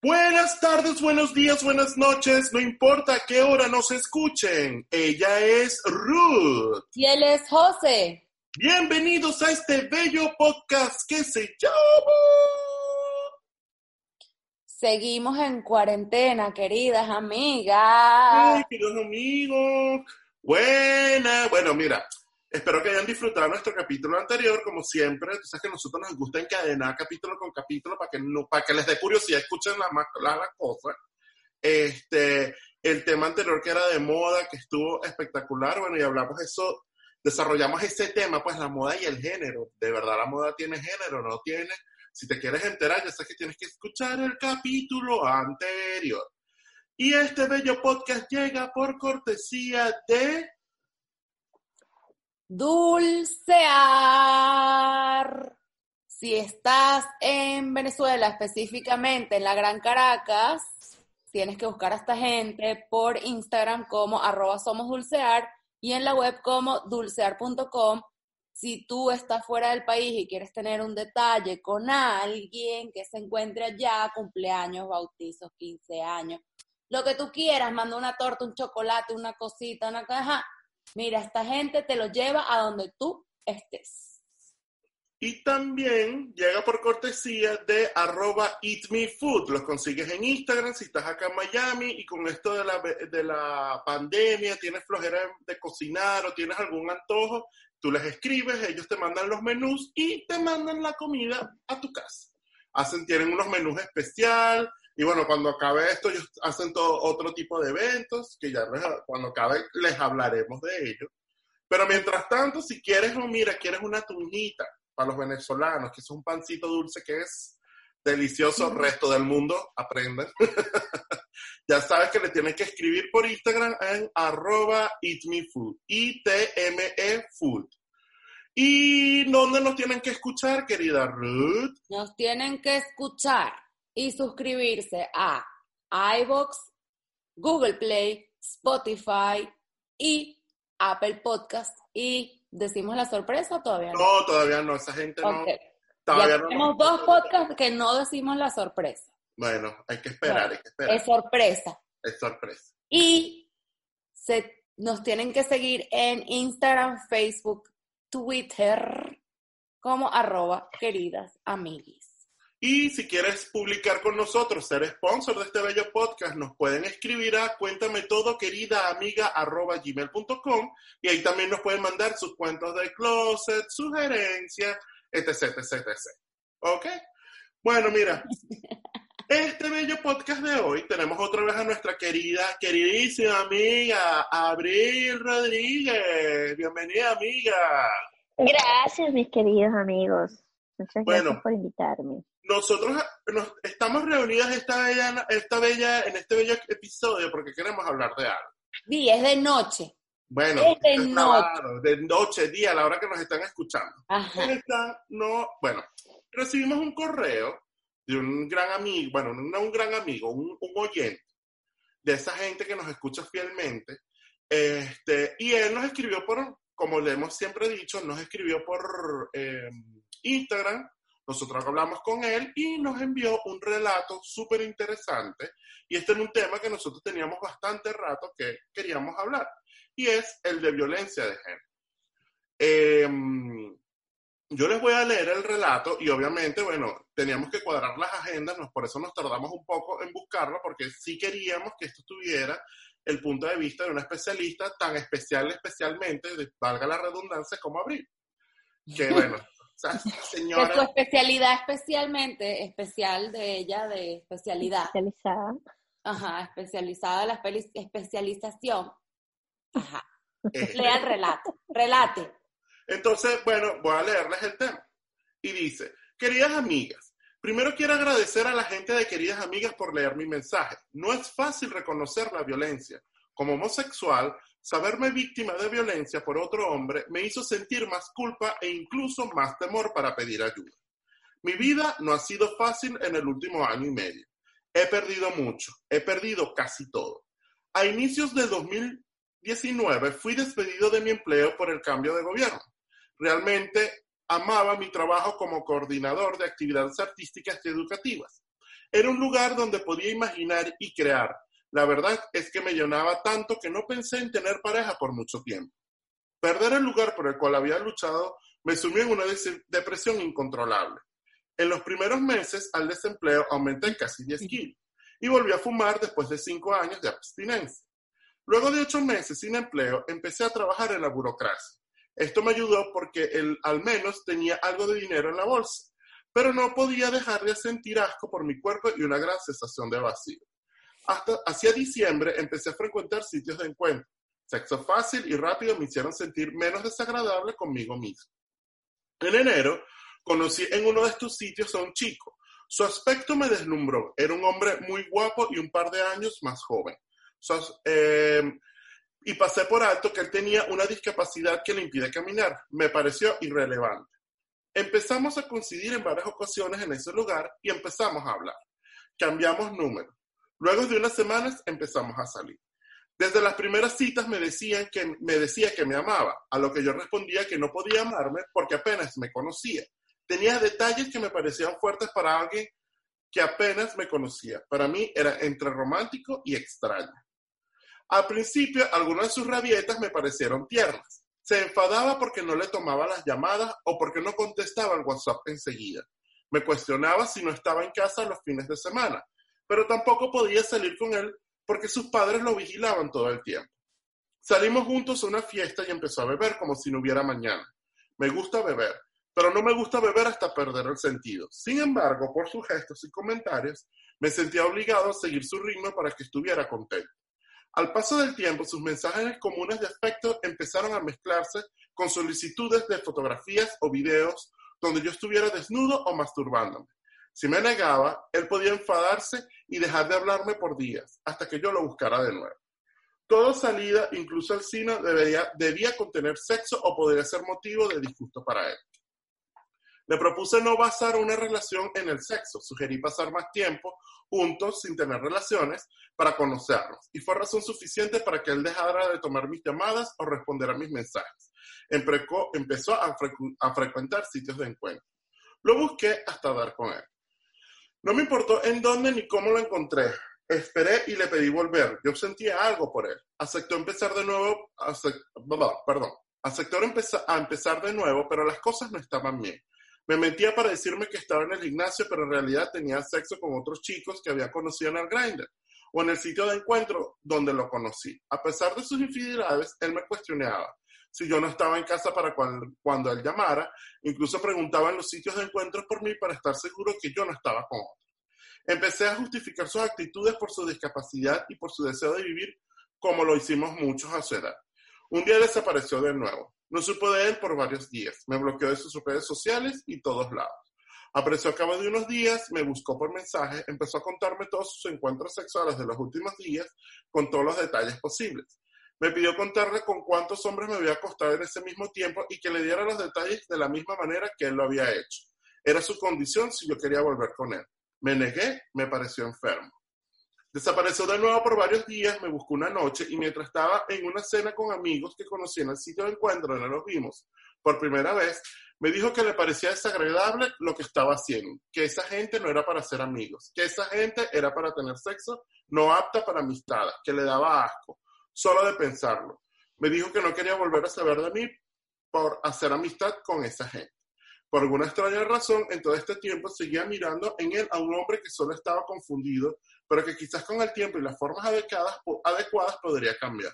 Buenas tardes, buenos días, buenas noches, no importa a qué hora nos escuchen. Ella es Ruth. Y él es José. Bienvenidos a este bello podcast que se llama... Seguimos en cuarentena, queridas amigas. Ay, queridos amigos. Buena. Bueno, mira, Espero que hayan disfrutado nuestro capítulo anterior, como siempre. Tú sabes que nosotros nos gusta encadenar capítulo con capítulo para que, no, para que les dé curiosidad, escuchen la, la, la cosa. Este, el tema anterior que era de moda, que estuvo espectacular, bueno, y hablamos eso, desarrollamos ese tema, pues la moda y el género. De verdad, la moda tiene género, no tiene. Si te quieres enterar, ya sabes que tienes que escuchar el capítulo anterior. Y este bello podcast llega por cortesía de Dulcear. Si estás en Venezuela, específicamente en la Gran Caracas, tienes que buscar a esta gente por Instagram como arroba y en la web como dulcear.com. Si tú estás fuera del país y quieres tener un detalle con alguien que se encuentre allá, cumpleaños, bautizos, 15 años, lo que tú quieras, manda una torta, un chocolate, una cosita, una caja, Mira, esta gente te lo lleva a donde tú estés. Y también llega por cortesía de arroba eatmefood. Los consigues en Instagram si estás acá en Miami y con esto de la, de la pandemia tienes flojera de cocinar o tienes algún antojo, tú les escribes, ellos te mandan los menús y te mandan la comida a tu casa. Hacen, tienen unos menús especial, y bueno, cuando acabe esto, ellos hacen todo otro tipo de eventos, que ya cuando acabe les hablaremos de ello. Pero mientras tanto, si quieres, o mira, quieres una tunita para los venezolanos, que es un pancito dulce que es delicioso, el resto del mundo, aprendan. ya sabes que le tienes que escribir por Instagram en arroba eatmefood, I-T-M-E food. ¿Y dónde nos tienen que escuchar, querida Ruth? Nos tienen que escuchar y suscribirse a iBox, Google Play, Spotify y Apple Podcast. ¿Y decimos la sorpresa todavía no? No, todavía no, esa gente no. Todavía tenemos dos podcasts que no decimos la sorpresa. Bueno, hay que esperar, hay que esperar. Es sorpresa. Es sorpresa. Y se, nos tienen que seguir en Instagram, Facebook, Twitter, como arroba queridas amiguis. Y si quieres publicar con nosotros, ser sponsor de este bello podcast, nos pueden escribir a cuéntame todo, querida amiga, arroba gmail.com y ahí también nos pueden mandar sus cuentos de closet, sugerencias, etc, etc, etc. ¿Ok? Bueno, mira, este bello podcast de hoy tenemos otra vez a nuestra querida, queridísima amiga, Abril Rodríguez. Bienvenida, amiga. Gracias, mis queridos amigos. Muchas gracias por invitarme nosotros nos, estamos reunidas esta bella, esta bella, en este bello episodio porque queremos hablar de algo. Sí, es de noche. Bueno, es de noche. de noche, día, a la hora que nos están escuchando. no, bueno, recibimos un correo de un gran amigo, bueno, no un gran amigo, un, un oyente, de esa gente que nos escucha fielmente, este, y él nos escribió por, como le hemos siempre dicho, nos escribió por eh, Instagram nosotros hablamos con él y nos envió un relato súper interesante. Y este es un tema que nosotros teníamos bastante rato que queríamos hablar. Y es el de violencia de género. Em, yo les voy a leer el relato y obviamente, bueno, teníamos que cuadrar las agendas, por eso nos tardamos un poco en buscarlo, porque sí queríamos que esto tuviera el punto de vista de una especialista tan especial, especialmente, valga la redundancia, como Abril. Que bueno, señora... su especialidad especialmente, especial de ella, de especialidad. Especializada. Ajá, especializada, la especialización. Ajá. Eh. Lea el relato, relate. Entonces, bueno, voy a leerles el tema. Y dice, queridas amigas, Primero quiero agradecer a la gente de queridas amigas por leer mi mensaje. No es fácil reconocer la violencia. Como homosexual, saberme víctima de violencia por otro hombre me hizo sentir más culpa e incluso más temor para pedir ayuda. Mi vida no ha sido fácil en el último año y medio. He perdido mucho, he perdido casi todo. A inicios de 2019 fui despedido de mi empleo por el cambio de gobierno. Realmente amaba mi trabajo como coordinador de actividades artísticas y educativas. Era un lugar donde podía imaginar y crear. La verdad es que me llenaba tanto que no pensé en tener pareja por mucho tiempo. Perder el lugar por el cual había luchado me sumió en una depresión incontrolable. En los primeros meses al desempleo aumenté casi 10 kilos y volví a fumar después de 5 años de abstinencia. Luego de 8 meses sin empleo, empecé a trabajar en la burocracia. Esto me ayudó porque él al menos tenía algo de dinero en la bolsa, pero no podía dejar de sentir asco por mi cuerpo y una gran sensación de vacío. Hasta hacia diciembre empecé a frecuentar sitios de encuentro. Sexo fácil y rápido me hicieron sentir menos desagradable conmigo mismo. En enero conocí en uno de estos sitios a un chico. Su aspecto me deslumbró. Era un hombre muy guapo y un par de años más joven. Eh, y pasé por alto que él tenía una discapacidad que le impide caminar. Me pareció irrelevante. Empezamos a coincidir en varias ocasiones en ese lugar y empezamos a hablar. Cambiamos números. Luego de unas semanas empezamos a salir. Desde las primeras citas me, decían que, me decía que me amaba, a lo que yo respondía que no podía amarme porque apenas me conocía. Tenía detalles que me parecían fuertes para alguien que apenas me conocía. Para mí era entre romántico y extraño. Al principio, algunas de sus rabietas me parecieron tiernas. Se enfadaba porque no le tomaba las llamadas o porque no contestaba el WhatsApp enseguida. Me cuestionaba si no estaba en casa los fines de semana, pero tampoco podía salir con él porque sus padres lo vigilaban todo el tiempo. Salimos juntos a una fiesta y empezó a beber como si no hubiera mañana. Me gusta beber, pero no me gusta beber hasta perder el sentido. Sin embargo, por sus gestos y comentarios, me sentía obligado a seguir su ritmo para que estuviera contento. Al paso del tiempo, sus mensajes comunes de afecto empezaron a mezclarse con solicitudes de fotografías o videos donde yo estuviera desnudo o masturbándome. Si me negaba, él podía enfadarse y dejar de hablarme por días, hasta que yo lo buscara de nuevo. Toda salida, incluso el cine, debía contener sexo o podría ser motivo de disgusto para él. Le propuse no basar una relación en el sexo, sugerí pasar más tiempo juntos sin tener relaciones para conocernos, y fue razón suficiente para que él dejara de tomar mis llamadas o responder a mis mensajes. empezó a frecuentar sitios de encuentro. Lo busqué hasta dar con él. No me importó en dónde ni cómo lo encontré. Esperé y le pedí volver. Yo sentía algo por él. Aceptó empezar de nuevo, perdón, aceptó a empezar de nuevo, pero las cosas no estaban bien. Me mentía para decirme que estaba en el gimnasio, pero en realidad tenía sexo con otros chicos que había conocido en el Grindr o en el sitio de encuentro donde lo conocí. A pesar de sus infidelidades, él me cuestionaba si yo no estaba en casa para cuando, él llamara. Incluso preguntaba en los sitios de encuentro por mí para estar seguro que yo no estaba con otro. Empecé a justificar sus actitudes por su discapacidad y por su deseo de vivir como lo hicimos muchos a su edad. Un día desapareció de nuevo. No supe de él por varios días. Me bloqueó de sus redes sociales y todos lados. Apareció a cabo de unos días, me buscó por mensaje, empezó a contarme todos sus encuentros sexuales de los últimos días con todos los detalles posibles. Me pidió contarle con cuántos hombres me había acostado en ese mismo tiempo y que le diera los detalles de la misma manera que él lo había hecho. Era su condición si yo quería volver con él. Me negué, me pareció enfermo. Desapareció de nuevo por varios días, me buscó una noche y mientras estaba en una cena con amigos que conocí en el sitio de encuentro donde nos vimos por primera vez, me dijo que le parecía desagradable lo que estaba haciendo, que esa gente no era para ser amigos, que esa gente era para tener sexo, no apta para amistad, que le daba asco, solo de pensarlo. Me dijo que no quería volver a saber de mí por hacer amistad con esa gente. Por alguna extraña razón, en todo este tiempo seguía mirando en él a un hombre que solo estaba confundido, pero que quizás con el tiempo y las formas adecuadas, podría cambiar.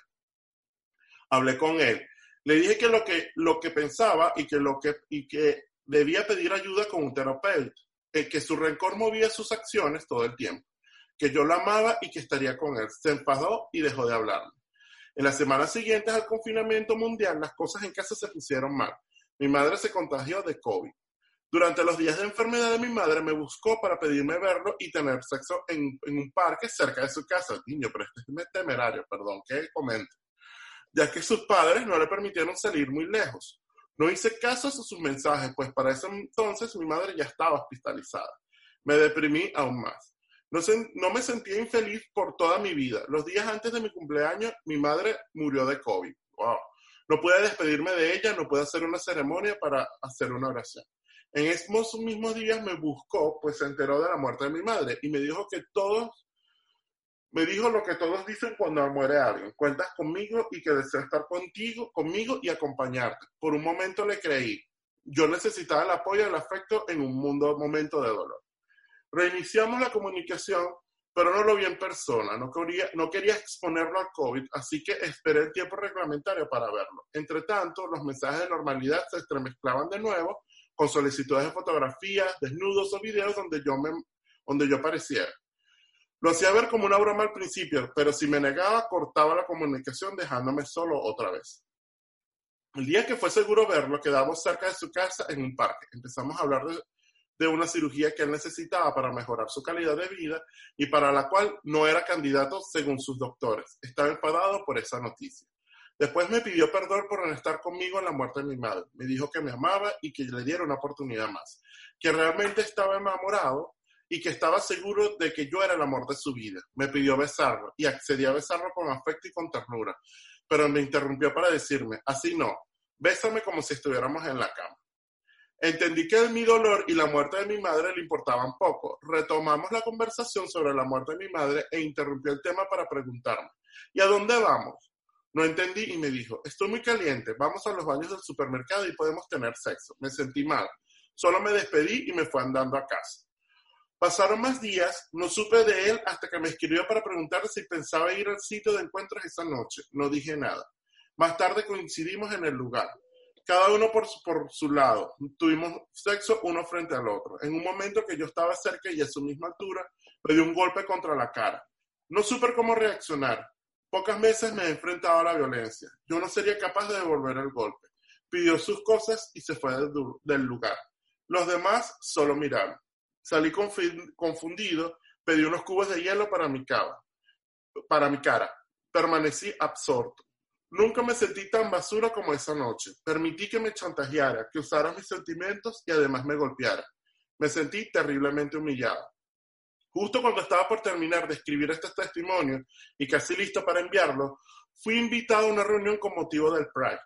Hablé con él. Le dije que lo que, lo que pensaba y que, lo que, y que debía pedir ayuda con un terapeuta, eh, que su rencor movía sus acciones todo el tiempo, que yo lo amaba y que estaría con él. Se enfadó y dejó de hablarme. En las semanas siguientes al confinamiento mundial, las cosas en casa se pusieron mal. Mi madre se contagió de COVID. Durante los días de enfermedad de mi madre me buscó para pedirme verlo y tener sexo en, un parque cerca de su casa. Niño, pero este es temerario, perdón, que comente. Ya que sus padres no le permitieron salir muy lejos. No hice caso a sus mensajes, pues para ese entonces mi madre ya estaba hospitalizada. Me deprimí aún más. No, me sentía infeliz por toda mi vida. Los días antes de mi cumpleaños, mi madre murió de COVID. Wow. No pude despedirme de ella, no pude hacer una ceremonia para hacer una oración. En esos mismos días me buscó, pues se enteró de la muerte de mi madre y me dijo que todos, me dijo lo que todos dicen cuando muere alguien. Cuentas conmigo y que deseo estar contigo, conmigo y acompañarte. Por un momento le creí. Yo necesitaba el apoyo el afecto en un mundo, momento de dolor. Reiniciamos la comunicación, pero no lo vi en persona. No quería, exponerlo al COVID, así que esperé el tiempo reglamentario para verlo. Entre tanto, los mensajes de normalidad se entremezclaban de nuevo con solicitudes de fotografías, desnudos o videos donde yo, me. Lo hacía ver como una broma al principio, pero si me negaba, cortaba la comunicación dejándome solo otra vez. El día que fue seguro verlo, quedamos cerca de su casa en un parque. Empezamos a hablar de, de una cirugía que él necesitaba para mejorar su calidad de vida y para la cual no era candidato según sus doctores. Estaba enfadado por esa noticia. Después me pidió perdón por no estar conmigo en la muerte de mi madre. Me dijo que me amaba y que le diera una oportunidad más. Que realmente estaba enamorado y que estaba seguro de que yo era el amor de su vida. Me pidió besarlo y accedí a besarlo con afecto y con ternura. Pero me interrumpió para decirme, así no, bésame como si estuviéramos en la cama. Entendí que mi dolor y la muerte de mi madre le importaban poco. Retomamos la conversación sobre la muerte de mi madre e interrumpió el tema para preguntarme, ¿y a dónde vamos? No entendí y me dijo, estoy muy caliente, vamos a los baños del supermercado y podemos tener sexo. Me sentí mal. Solo me despedí y me fue andando a casa. Pasaron más días, no supe de él hasta que me escribió para preguntar si pensaba ir al sitio de encuentros esa noche. No dije nada. Más tarde coincidimos en el lugar. Cada uno por, por su lado. Tuvimos sexo uno frente al otro. En un momento que yo estaba cerca y a su misma altura, me un golpe contra la cara. No supe cómo reaccionar. Pocas veces me he enfrentado a la violencia. Yo no sería capaz de devolver el golpe. Pidió sus cosas y se fue del, lugar. Los demás solo miraron. Salí confundido, pedí unos cubos de hielo para mi cara. Permanecí absorto. Nunca me sentí tan basura como esa noche. Permití que me chantajeara, que usara mis sentimientos y además me golpeara. Me sentí terriblemente humillado. Justo cuando estaba por terminar de escribir este testimonio y casi listo para enviarlo, fui invitado a una reunión con motivo del Pride.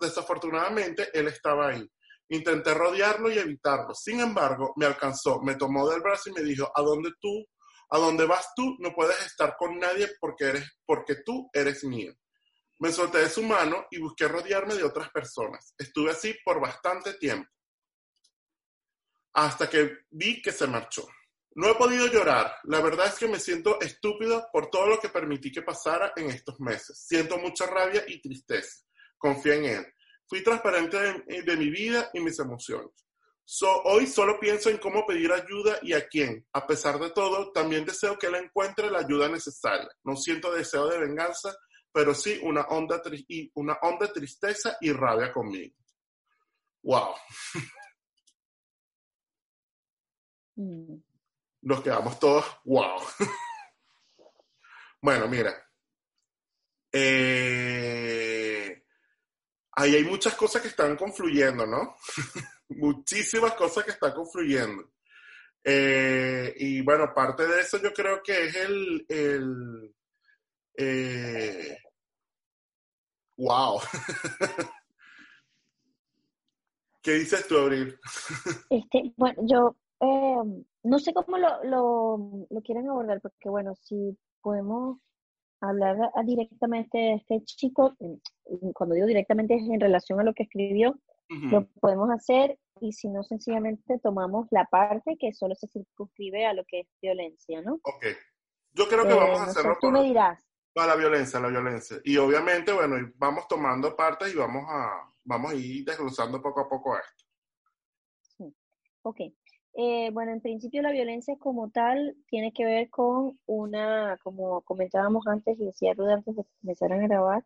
Desafortunadamente, él estaba ahí. Intenté rodearlo y evitarlo. Sin embargo, me alcanzó, me tomó del brazo y me dijo, ¿a dónde tú, a dónde vas tú? No puedes estar con nadie porque, eres, porque tú eres mío. Me solté de su mano y busqué rodearme de otras personas. Estuve así por bastante tiempo. Hasta que vi que se marchó. No he podido llorar. La verdad es que me siento estúpido por todo lo que permití que pasara en estos meses. Siento mucha rabia y tristeza. Confía en él. Fui transparente de, mi vida y mis emociones. hoy solo pienso en cómo pedir ayuda y a quién. A pesar de todo, también deseo que él encuentre la ayuda necesaria. No siento deseo de venganza, pero sí una honda, una honda tristeza y rabia conmigo. ¡Wow! Mm nos quedamos todos, wow. bueno, mira. Eh, ahí hay muchas cosas que están confluyendo, ¿no? Muchísimas cosas que están confluyendo. Eh, y bueno, parte de eso yo creo que es el, el eh, wow. ¿Qué dices tú, Abril? Este, bueno, yo eh, no sé cómo lo, lo, lo, quieren abordar, porque bueno, si podemos hablar directamente de este chico, cuando digo directamente es en relación a lo que escribió, lo podemos hacer y si no, sencillamente tomamos la parte que solo se circunscribe a lo que es violencia, ¿no? Ok. Yo creo que eh, vamos a hacerlo tú me dirás. Para la violencia, la violencia. Y obviamente, bueno, vamos tomando partes y vamos a, vamos a ir desglosando poco a poco esto. Sí. Ok. Eh, bueno, en principio la violencia como tal tiene que ver con una, como comentábamos antes y decía Rudy antes de que comenzaran a grabar,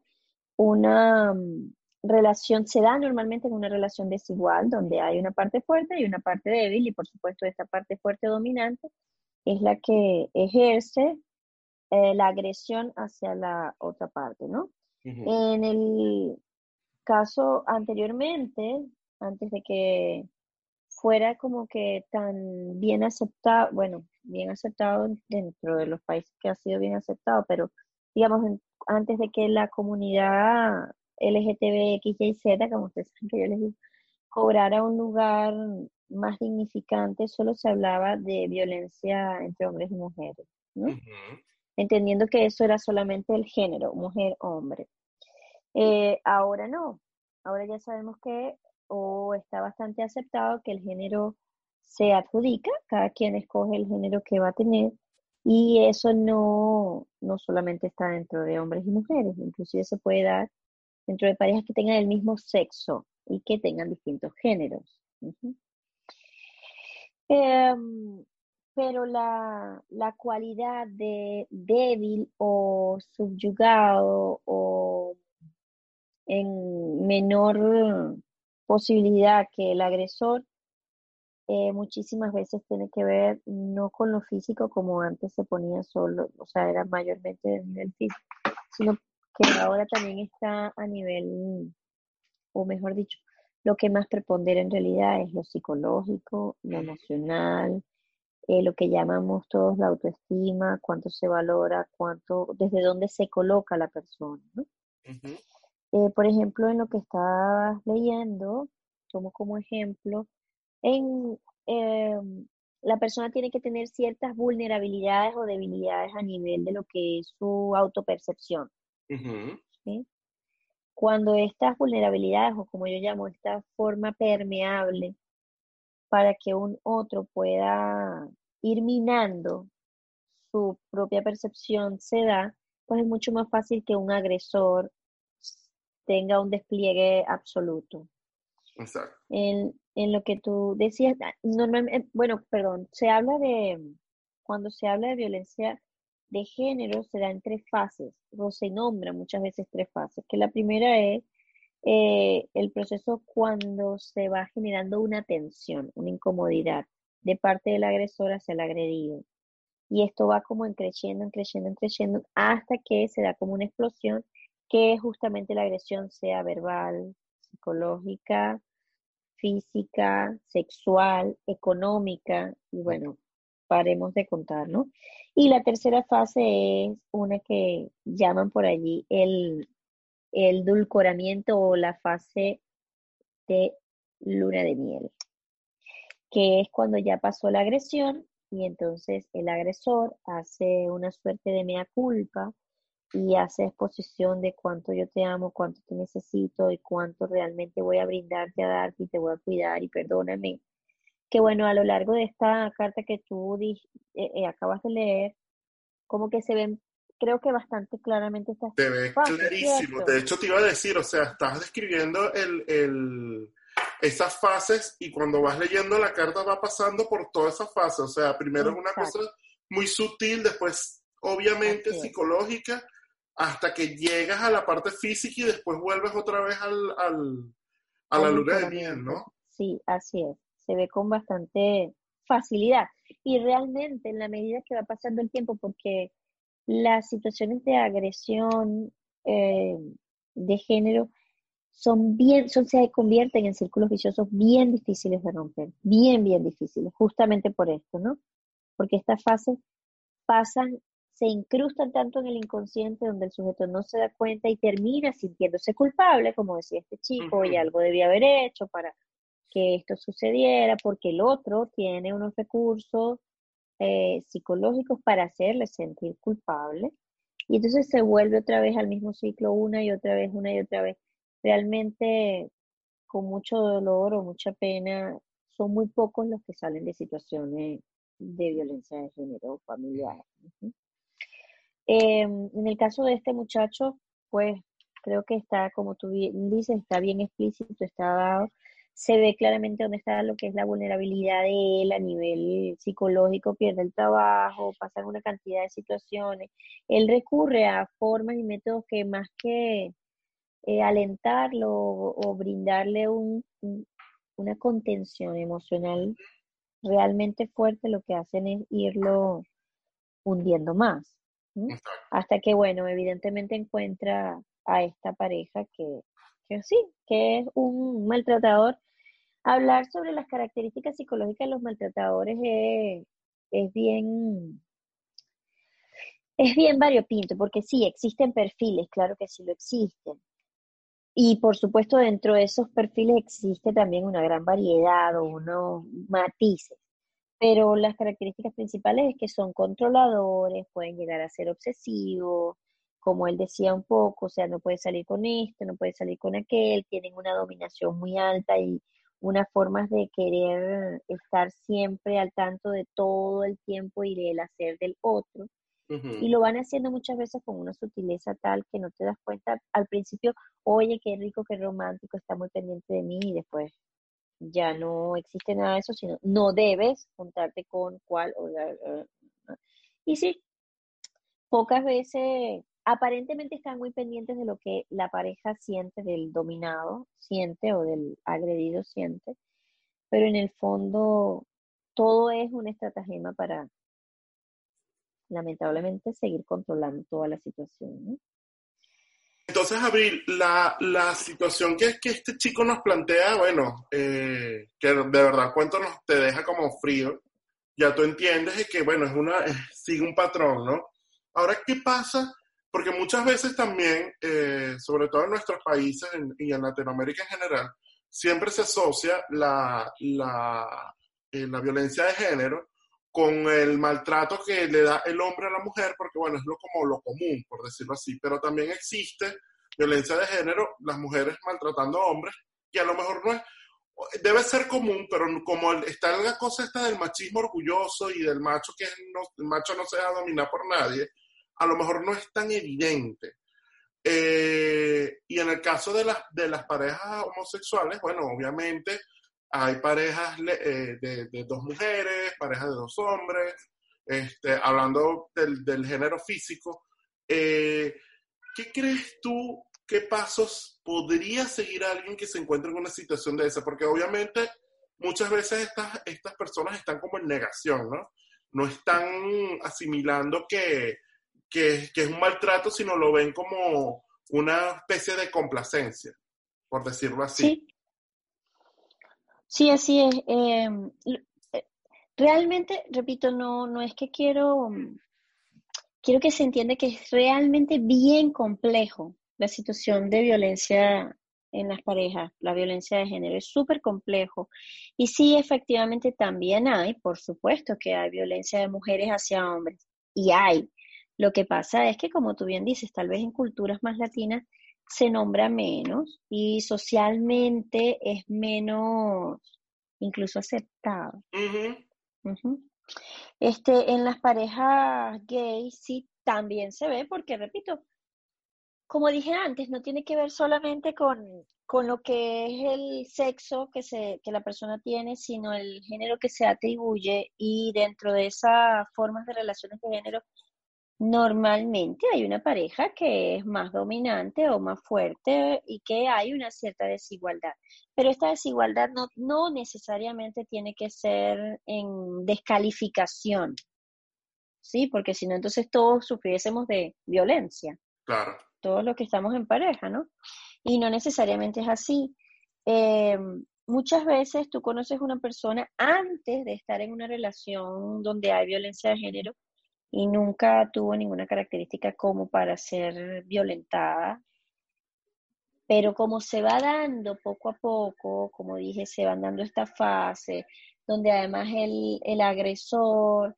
una, mm, relación se da normalmente en una relación desigual, donde hay una parte fuerte y una parte débil, y por supuesto esta parte fuerte dominante es la que ejerce eh, la agresión hacia la otra parte, ¿no? En el caso anteriormente, antes de que fuera como que tan bien aceptado, bueno, bien aceptado dentro de los países que ha sido bien aceptado, pero digamos, antes de que la comunidad LGTB, y Z, como ustedes saben que yo les digo, cobrara un lugar más dignificante, solo se hablaba de violencia entre hombres y mujeres, ¿no? Entendiendo que eso era solamente el género, mujer-hombre. Eh, ahora no, ahora ya sabemos que está bastante aceptado que el género se adjudica, cada quien escoge el género que va a tener y eso no, no solamente está dentro de hombres y mujeres, inclusive se puede dar dentro de parejas que tengan el mismo sexo y que tengan distintos géneros. Em, pero la, la, cualidad de débil o subyugado o en menor posibilidad que el agresor eh, muchísimas veces tiene que ver no con lo físico como antes se ponía solo, o sea, era mayormente de nivel físico, sino que ahora también está a nivel, o mejor dicho, lo que más prepondera en realidad es lo psicológico, lo emocional, eh, lo que llamamos todos la autoestima, cuánto se valora, cuánto, desde dónde se coloca la persona. ¿no? Eh, por ejemplo, en lo que estás leyendo, tomo como ejemplo, en, em, la persona tiene que tener ciertas vulnerabilidades o debilidades a nivel de lo que es su autopercepción. Cuando estas vulnerabilidades, o como yo llamo, esta forma permeable para que un otro pueda ir minando su propia percepción se da, pues es mucho más fácil que un agresor tenga un despliegue absoluto. Exacto. En, en lo que tú decías, ah, normalmente, bueno, perdón, se habla de, cuando se habla de violencia de género se da en tres fases, o se nombra muchas veces tres fases, que la primera es eh, el proceso cuando se va generando una tensión, una incomodidad de parte del agresor hacia el agredido. Y esto va como en creciendo, en creciendo, en creciendo, hasta que se da como una explosión, que justamente la agresión sea verbal, psicológica, física, sexual, económica, y bueno, paremos de contar, ¿no? Y la tercera fase es una que llaman por allí el, el dulcoramiento o la fase de luna de miel, que es cuando ya pasó la agresión y entonces el agresor hace una suerte de mea culpa y hace exposición de cuánto yo te amo, cuánto te necesito y cuánto realmente voy a brindarte a darte y te voy a cuidar y perdóname que bueno, a lo largo de esta carta que tú eh, eh, acabas de leer, como que se ven, creo que bastante claramente estas Te ve clarísimo. De hecho, te iba a decir, o sea, estás describiendo el, el, esas fases y cuando vas leyendo la carta va pasando por todas esas fases. O sea, primero es una cosa muy sutil, después obviamente psicológica, hasta que llegas a la parte física y después vuelves otra vez al, al a la luna de miel, ¿no? Sí, así es se ve con bastante facilidad. Y realmente en la medida que va pasando el tiempo, porque las situaciones de agresión eh, de género son bien, son, se convierten en círculos viciosos bien difíciles de romper, bien, bien difíciles, justamente por esto, ¿no? Porque estas fases pasan, se incrustan tanto en el inconsciente donde el sujeto no se da cuenta y termina sintiéndose culpable, como decía este chico, y algo debía haber hecho para que esto sucediera porque el otro tiene unos recursos eh, psicológicos para hacerle sentir culpable. Y entonces se vuelve otra vez al mismo ciclo una y otra vez, una y otra vez. Realmente con mucho dolor o mucha pena, son muy pocos los que salen de situaciones de violencia de género familiar. Em, en el caso de este muchacho, pues creo que está, como tú dices, está bien explícito, está dado se ve claramente dónde está lo que es la vulnerabilidad de él a nivel psicológico, pierde el trabajo, pasan una cantidad de situaciones. Él recurre a formas y métodos que más que eh, alentarlo o, brindarle un, una contención emocional realmente fuerte, lo que hacen es irlo hundiendo más. Hasta que, bueno, evidentemente encuentra a esta pareja que, que sí, que es un maltratador. Hablar sobre las características psicológicas de los maltratadores es, es bien es bien variopinto, porque sí, existen perfiles, claro que sí lo existen. Y por supuesto, dentro de esos perfiles existe también una gran variedad o unos matices. Pero las características principales es que son controladores, pueden llegar a ser obsesivos, como él decía un poco, o sea, no puede salir con esto, no puede salir con aquel, tienen una dominación muy alta y unas formas de querer estar siempre al tanto de todo el tiempo y del hacer del otro. Y lo van haciendo muchas veces con una sutileza tal que no te das cuenta al principio, oye, qué rico, qué romántico, está muy pendiente de mí y después ya no existe nada de eso, sino no debes juntarte con cuál. O, y sí, pocas veces aparentemente están muy pendientes de lo que la pareja siente, del dominado siente o del agredido siente, pero en el fondo todo es una estratagema para lamentablemente seguir controlando toda la situación. Entonces, Abril, la, la situación que, que este chico nos plantea, bueno, eh, que de verdad cuento nos te deja como frío, ya tú entiendes que, bueno, es una, sigue un patrón, ¿no? Ahora, ¿qué pasa? Porque muchas veces también, eh, sobre todo en nuestros países y en Latinoamérica en general, siempre se asocia la, la, eh, la violencia de género con el maltrato que le da el hombre a la mujer, porque bueno, es lo como lo común, por decirlo así, pero también existe violencia de género, las mujeres maltratando a hombres, y a lo mejor no es, debe ser común, pero como está la cosa esta del machismo orgulloso y del macho que no, el macho no se deja dominar por nadie, a lo mejor no es tan evidente. Eh, y en el caso de las, de las parejas homosexuales, bueno, obviamente hay parejas eh, de, dos mujeres, parejas de dos hombres, este, hablando del, género físico. Eh, ¿Qué crees tú? ¿Qué pasos podría seguir alguien que se encuentre en una situación de esa? Porque obviamente muchas veces estas, estas personas están como en negación, ¿no? No están asimilando que, que, que es un maltrato, sino lo ven como una especie de complacencia, por decirlo así. Sí. Sí, así es. Em, eh, realmente, repito, no, no es que quiero, quiero que se entienda que es realmente bien complejo la situación de violencia en las parejas, la violencia de género, es súper complejo. Y sí, efectivamente también hay, por supuesto que hay violencia de mujeres hacia hombres, y hay. Lo que pasa es que, como tú bien dices, tal vez en culturas más latinas se nombra menos y socialmente es menos incluso aceptado. Este, en las parejas gays sí también se ve, porque repito, como dije antes, no tiene que ver solamente con, con lo que es el sexo que, se, que la persona tiene, sino el género que se atribuye y dentro de esas formas de relaciones de género Normalmente hay una pareja que es más dominante o más fuerte y que hay una cierta desigualdad, pero esta desigualdad no, no necesariamente tiene que ser en descalificación, ¿sí? Porque si no, entonces todos sufriésemos de violencia. Claro. Todos los que estamos en pareja, ¿no? Y no necesariamente es así. Eh, muchas veces tú conoces una persona antes de estar en una relación donde hay violencia de género y nunca tuvo ninguna característica como para ser violentada. Pero como se va dando poco a poco, como dije, se van dando esta fase donde además el, el agresor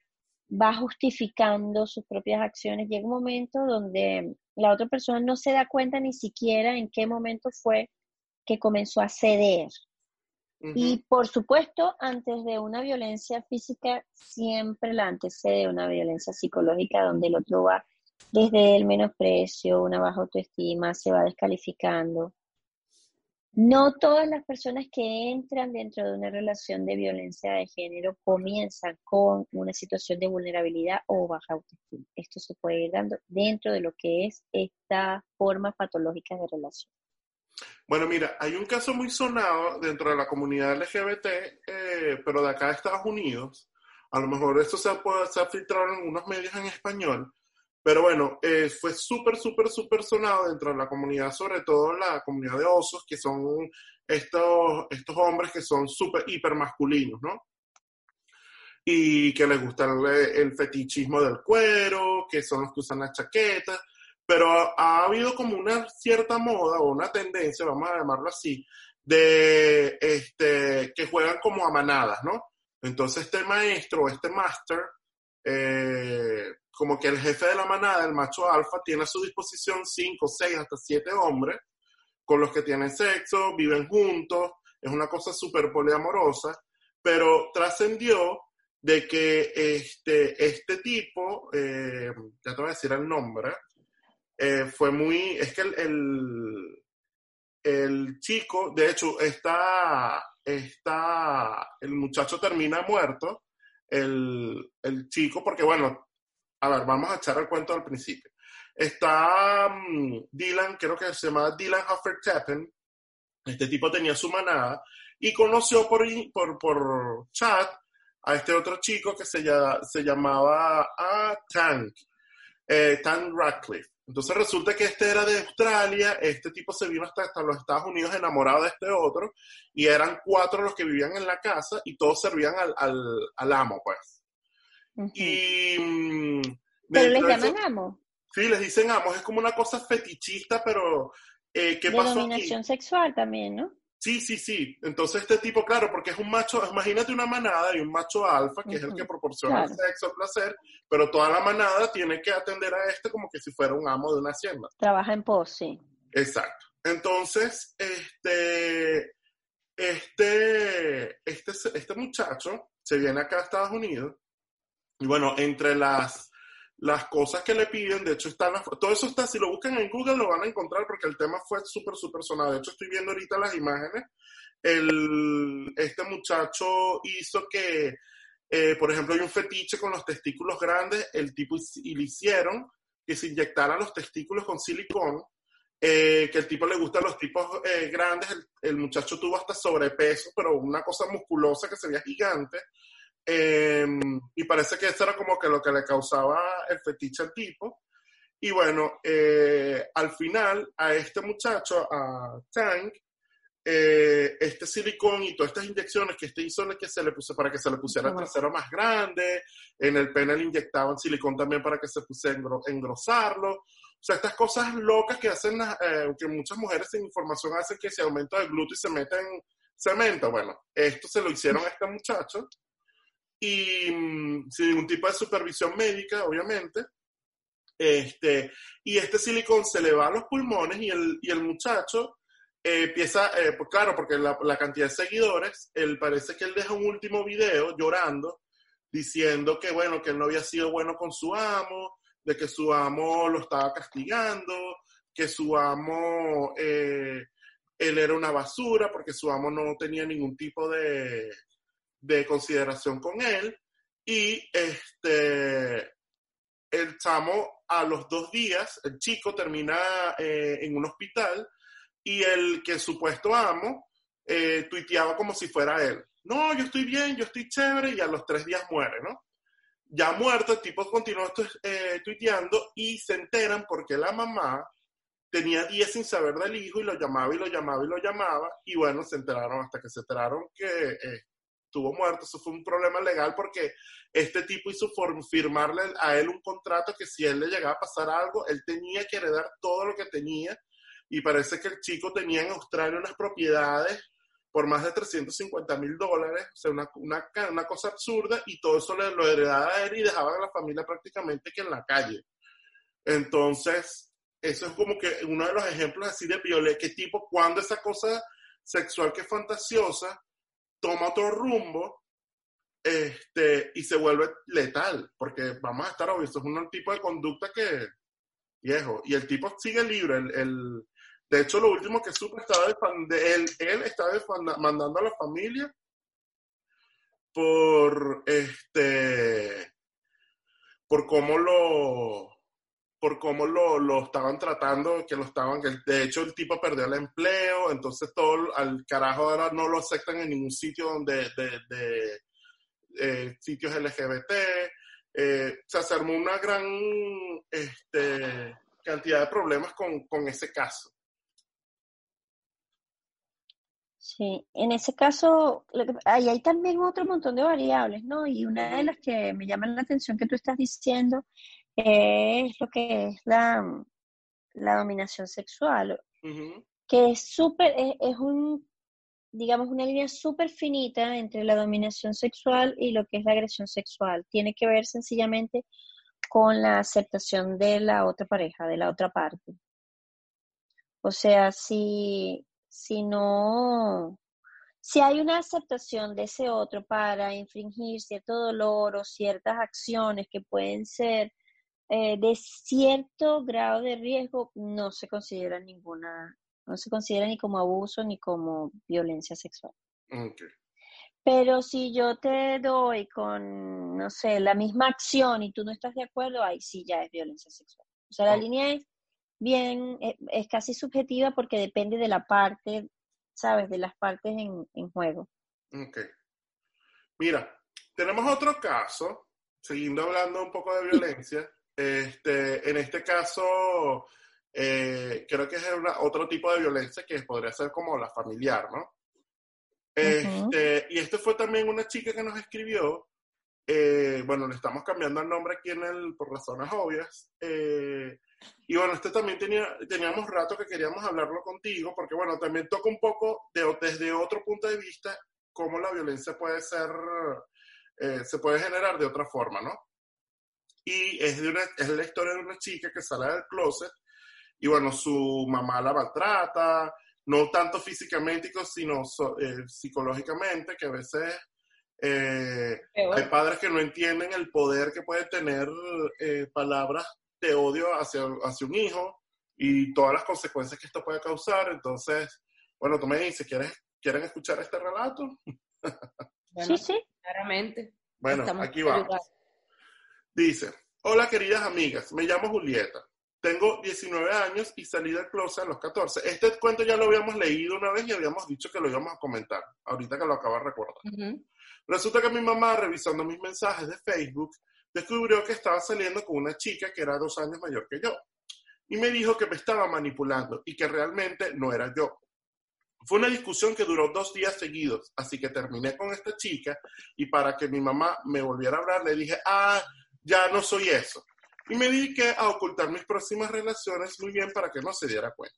va justificando sus propias acciones, llega un momento donde la otra persona no se da cuenta ni siquiera en qué momento fue que comenzó a ceder, y por supuesto, antes de una violencia física, siempre la antecede una violencia psicológica donde el otro va desde el menosprecio, una baja autoestima, se va descalificando. No todas las personas que entran dentro de una relación de violencia de género comienzan con una situación de vulnerabilidad o baja autoestima. Esto se puede ir dando dentro de lo que es esta forma patológica de relación. Bueno, mira, hay un caso muy sonado dentro de la comunidad LGBT, eh, pero de acá de Estados Unidos. A lo mejor esto se ha, filtrado en algunos medios en español, pero bueno, eh, fue súper, súper, súper sonado dentro de la comunidad, sobre todo la comunidad de osos, que son estos, estos hombres que son súper, hiper masculinos, ¿no? Y que les gusta el, el, fetichismo del cuero, que son los que usan las chaquetas, pero ha, habido como una cierta moda o una tendencia, vamos a llamarlo así, de este, que juegan como a manadas, ¿no? Entonces este maestro, este máster, eh, como que el jefe de la manada, el macho alfa, tiene a su disposición cinco, seis, hasta siete hombres con los que tienen sexo, viven juntos, es una cosa súper poliamorosa, pero trascendió de que este, este tipo, eh, ya te voy a decir el nombre, eh, fue muy, es que el, el, chico, de hecho, está, está, el muchacho termina muerto, el, el, chico, porque bueno, a ver, vamos a echar el cuento al principio. Está mm, Dylan, creo que se llama Dylan Hoffer Tappen, este tipo tenía su manada y conoció por, por, por chat a este otro chico que se, se llamaba ah, Tank, eh, Tank Radcliffe. Entonces resulta que este era de Australia, este tipo se vino hasta, hasta, los Estados Unidos enamorado de este otro, y eran cuatro los que vivían en la casa y todos servían al, al, al amo, pues. Y... Mm, ¿Pero les llaman amo? Sí, les dicen amos, es como una cosa fetichista, pero eh, ¿qué pasó dominación sexual también, ¿no? Sí, sí, sí. Entonces este tipo, claro, porque es un macho, imagínate una manada y un macho alfa, que es el que proporciona el sexo, el placer, pero toda la manada tiene que atender a este como que si fuera un amo de una hacienda. Trabaja en pos, sí. Exacto. Entonces, este, este, este, este muchacho se viene acá a Estados Unidos y bueno, entre las las cosas que le piden, de hecho están, todo eso está, si lo buscan en Google lo van a encontrar porque el tema fue súper, súper sonado. De hecho estoy viendo ahorita las imágenes. El, este muchacho hizo que, eh, por ejemplo, hay un fetiche con los testículos grandes, el tipo y le hicieron que se inyectaran los testículos con silicón, eh, que el tipo le gustan los tipos eh, grandes, el, el, muchacho tuvo hasta sobrepeso, pero una cosa musculosa que se veía gigante, Em, y parece que eso era como que lo que le causaba el fetiche al tipo. Y bueno, eh, al final a este muchacho, a Tank, eh, este silicón y todas estas inyecciones que este hizo que se le puso para que se le pusiera el trasero más grande, en el pene le inyectaban silicón también para que se pusiera engrosarlo. O sea, estas cosas locas que hacen, eh, que muchas mujeres sin información hacen que se aumenta el glúteo y se meten cemento. Bueno, esto se lo hicieron a este muchacho y mm, sin ningún tipo de supervisión médica, obviamente. Este, y este silicón se le va a los pulmones y el, y el muchacho eh, empieza, eh, pues claro, porque la, cantidad de seguidores, él parece que él deja un último video llorando, diciendo que bueno, que él no había sido bueno con su amo, de que su amo lo estaba castigando, que su amo, eh, él era una basura porque su amo no tenía ningún tipo de, de consideración con él y este, el chamo a los dos días, el chico termina eh, en un hospital y el que supuesto amo eh, tuiteaba como si fuera él. No, yo estoy bien, yo estoy chévere y a los tres días muere, ¿no? Ya muerto, el tipo continuó eh, tuiteando y se enteran porque la mamá tenía días sin saber del hijo y lo llamaba y lo llamaba y lo llamaba y bueno, se enteraron hasta que se enteraron que estuvo muerto, eso fue un problema legal porque este tipo hizo firmarle a él un contrato que si él le llegaba a pasar algo, él tenía que heredar todo lo que tenía. Y parece que el chico tenía en Australia unas propiedades por más de 350 mil dólares, o sea, una, una, una, cosa absurda y todo eso le, lo heredaba a él y dejaba a la familia prácticamente que en la calle. Entonces, eso es como que uno de los ejemplos así de violencia, que tipo, cuando esa cosa sexual que es fantasiosa toma otro rumbo este, y se vuelve letal, porque vamos a estar obvios, es un tipo de conducta que, viejo, y el tipo sigue libre, el, el de hecho lo último que supe estaba de, él, él estaba mandando a la familia por este por cómo lo por cómo lo, lo, estaban tratando, que lo estaban, que de hecho el tipo perdió el empleo, entonces todo al carajo ahora no lo aceptan en ningún sitio donde, de, de eh, sitios LGBT, eh, se armó una gran este, cantidad de problemas con, con ese caso. Sí, en ese caso, ahí hay también otro montón de variables, ¿no? Y una de las que me llaman la atención que tú estás diciendo es lo que es la, la dominación sexual, que es súper, es, un, digamos, una línea súper finita entre la dominación sexual y lo que es la agresión sexual. Tiene que ver sencillamente con la aceptación de la otra pareja, de la otra parte. O sea, si, si no, si hay una aceptación de ese otro para infringir cierto dolor o ciertas acciones que pueden ser eh, de cierto grado de riesgo, no se considera ninguna, no se considera ni como abuso ni como violencia sexual. Pero si yo te doy con, no sé, la misma acción y tú no estás de acuerdo, ahí sí ya es violencia sexual. O sea, la línea es bien, eh, es, casi subjetiva porque depende de la parte, ¿sabes? De las partes en, en juego. Ok. Mira, tenemos otro caso, siguiendo hablando un poco de violencia, este, en este caso, eh, creo que es otro tipo de violencia que podría ser como la familiar, ¿no? Este, y este fue también una chica que nos escribió. Eh, bueno, le estamos cambiando el nombre aquí en el, por razones obvias. Eh, y bueno, este también tenía, teníamos rato que queríamos hablarlo contigo, porque bueno, también toca un poco de, desde otro punto de vista cómo la violencia puede ser, se puede generar de otra forma, ¿no? Y es, de una, es la historia de una chica que sale del closet y bueno, su mamá la maltrata, no tanto físicamente, sino eh, psicológicamente, que a veces eh, hay padres que no entienden el poder que puede tener eh, palabras de odio hacia, hacia un hijo y todas las consecuencias que esto puede causar. Entonces, bueno, tú me dices, ¿quieres, ¿quieren escuchar este relato? sí, sí. Claramente. Bueno, aquí vamos. Dice, hola queridas amigas, me llamo Julieta. Tengo 19 años y salí del closet a los 14. Este cuento ya lo habíamos leído una vez y habíamos dicho que lo íbamos a comentar, ahorita que lo acabo de recordar. Resulta que mi mamá, revisando mis mensajes de Facebook, descubrió que estaba saliendo con una chica que era dos años mayor que yo. Y me dijo que me estaba manipulando y que realmente no era yo. Fue una discusión que duró dos días seguidos, así que terminé con esta chica y para que mi mamá me volviera a hablar le dije, ah, ya no soy eso. Y me dediqué a ocultar mis próximas relaciones muy bien para que no se diera cuenta.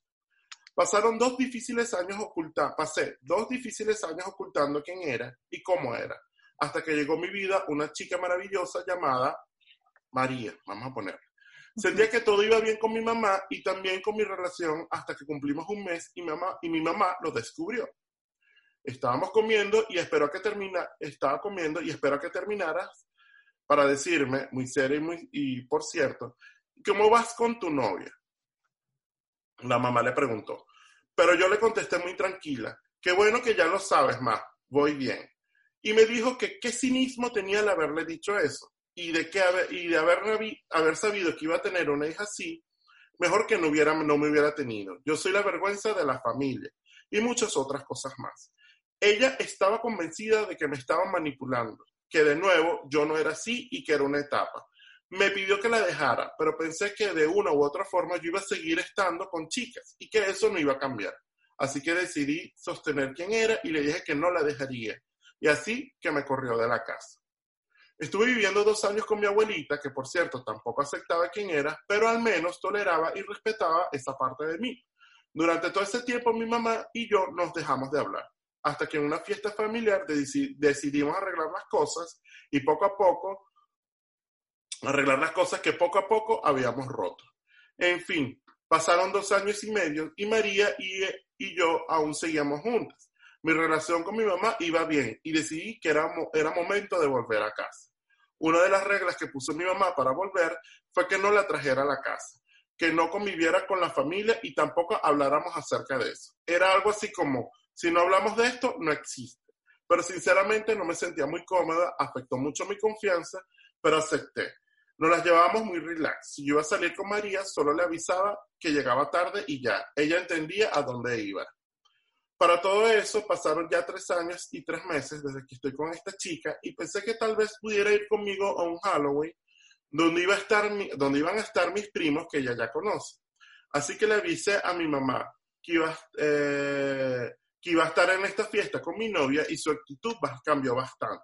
Pasaron dos difíciles años ocultando, pasé dos difíciles años ocultando quién era y cómo era, hasta que llegó mi vida una chica maravillosa llamada María, vamos a ponerla. Sentía que todo iba bien con mi mamá y también con mi relación hasta que cumplimos un mes y, mamá, y mi mamá lo descubrió. Estábamos comiendo y espero que termina, estaba comiendo y espero que terminaras para decirme, muy serio y, muy, y por cierto, ¿cómo vas con tu novia? La mamá le preguntó, pero yo le contesté muy tranquila, qué bueno que ya lo sabes, ma, voy bien. Y me dijo que qué cinismo tenía el haberle dicho eso y de, que, y de haber, haber sabido que iba a tener una hija así, mejor que no, hubiera, no me hubiera tenido. Yo soy la vergüenza de la familia y muchas otras cosas más. Ella estaba convencida de que me estaban manipulando que de nuevo yo no era así y que era una etapa. Me pidió que la dejara, pero pensé que de una u otra forma yo iba a seguir estando con chicas y que eso no iba a cambiar. Así que decidí sostener quién era y le dije que no la dejaría. Y así que me corrió de la casa. Estuve viviendo dos años con mi abuelita, que por cierto tampoco aceptaba quién era, pero al menos toleraba y respetaba esa parte de mí. Durante todo ese tiempo mi mamá y yo nos dejamos de hablar hasta que en una fiesta familiar decidimos arreglar las cosas y poco a poco, arreglar las cosas que poco a poco habíamos roto. En fin, pasaron dos años y medio y María y, yo aún seguíamos juntas. Mi relación con mi mamá iba bien y decidí que era, era momento de volver a casa. Una de las reglas que puso mi mamá para volver fue que no la trajera a la casa, que no conviviera con la familia y tampoco habláramos acerca de eso. Era algo así como, si no hablamos de esto, no existe. Pero sinceramente no me sentía muy cómoda, afectó mucho mi confianza, pero acepté. Nos las llevábamos muy relax. Si yo iba a salir con María, solo le avisaba que llegaba tarde y ya. Ella entendía a dónde iba. Para todo eso pasaron ya tres años y tres meses desde que estoy con esta chica y pensé que tal vez pudiera ir conmigo a un Halloween donde, iba a estar, donde iban a estar mis primos que ella ya conoce. Así que le avisé a mi mamá que iba, eh, que iba a estar en esta fiesta con mi novia y su actitud cambió bastante.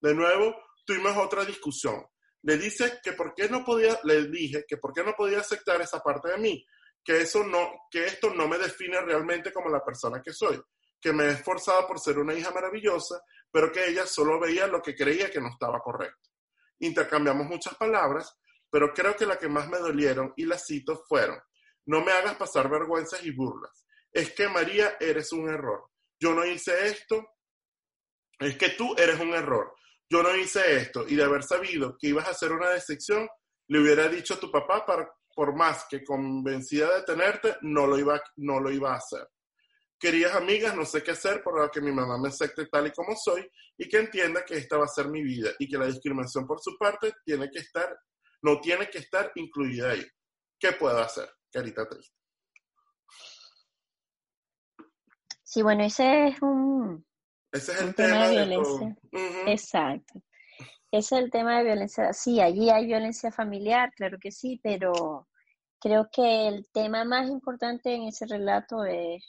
De nuevo, tuvimos otra discusión. Le dice que por no podía, le dije que por qué no podía aceptar esa parte de mí, que eso no, que esto no me define realmente como la persona que soy, que me he esforzado por ser una hija maravillosa, pero que ella solo veía lo que creía que no estaba correcto. Intercambiamos muchas palabras, pero creo que la que más me dolieron y las cito fueron, no me hagas pasar vergüenzas y burlas. Es que María, eres un error. Yo no hice esto. Es que tú eres un error yo no hice esto y de haber sabido que ibas a hacer una decepción, le hubiera dicho a tu papá, para, por más que convencida de tenerte, no lo, iba, no lo iba a hacer. Querías amigas, no sé qué hacer, por lo que mi mamá me acepte tal y como soy y que entienda que esta va a ser mi vida y que la discriminación por su parte tiene que estar, no tiene que estar incluida ahí. ¿Qué puedo hacer? Carita triste. Sí, bueno, ese es un, ese es el tema, de violencia. Exacto. Ese es el tema de violencia. Sí, allí hay violencia familiar, claro que sí, pero creo que el tema más importante en ese relato es,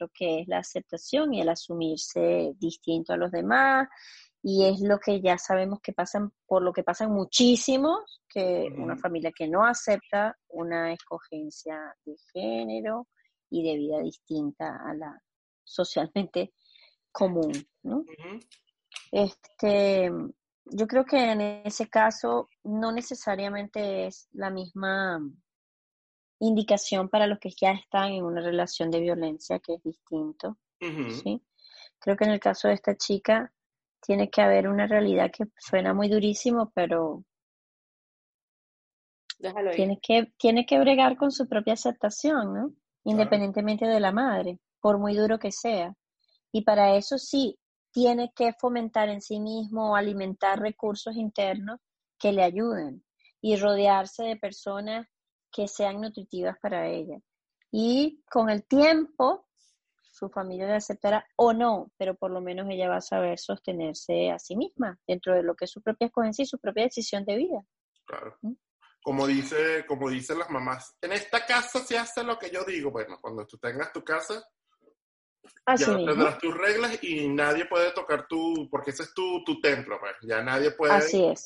lo que es la aceptación y el asumirse distinto a los demás. Y es lo que ya sabemos que pasan, por lo que pasan muchísimos, que una familia que no acepta una escogencia de género y de vida distinta a la socialmente común, ¿no? Este, yo creo que en ese caso no necesariamente es la misma indicación para los que ya están en una relación de violencia, que es distinto, ¿sí? Creo que en el caso de esta chica tiene que haber una realidad que suena muy durísimo, pero tiene que, tiene que bregar con su propia aceptación, ¿no? Independientemente de la madre, por muy duro que sea. Y para eso sí, tiene que fomentar en sí mismo, alimentar recursos internos que le ayuden y rodearse de personas que sean nutritivas para ella. Y con el tiempo, su familia le aceptará o no, pero por lo menos ella va a saber sostenerse a sí misma dentro de lo que es su propia escogencia y su propia decisión de vida. Claro. ¿Mm? Como dice, como dicen las mamás, en esta casa se hace lo que yo digo. Bueno, cuando tú tengas tu casa, ya tendrás tus reglas y nadie puede tocar tu, porque ese es tu, tu templo, pues. Ya nadie puede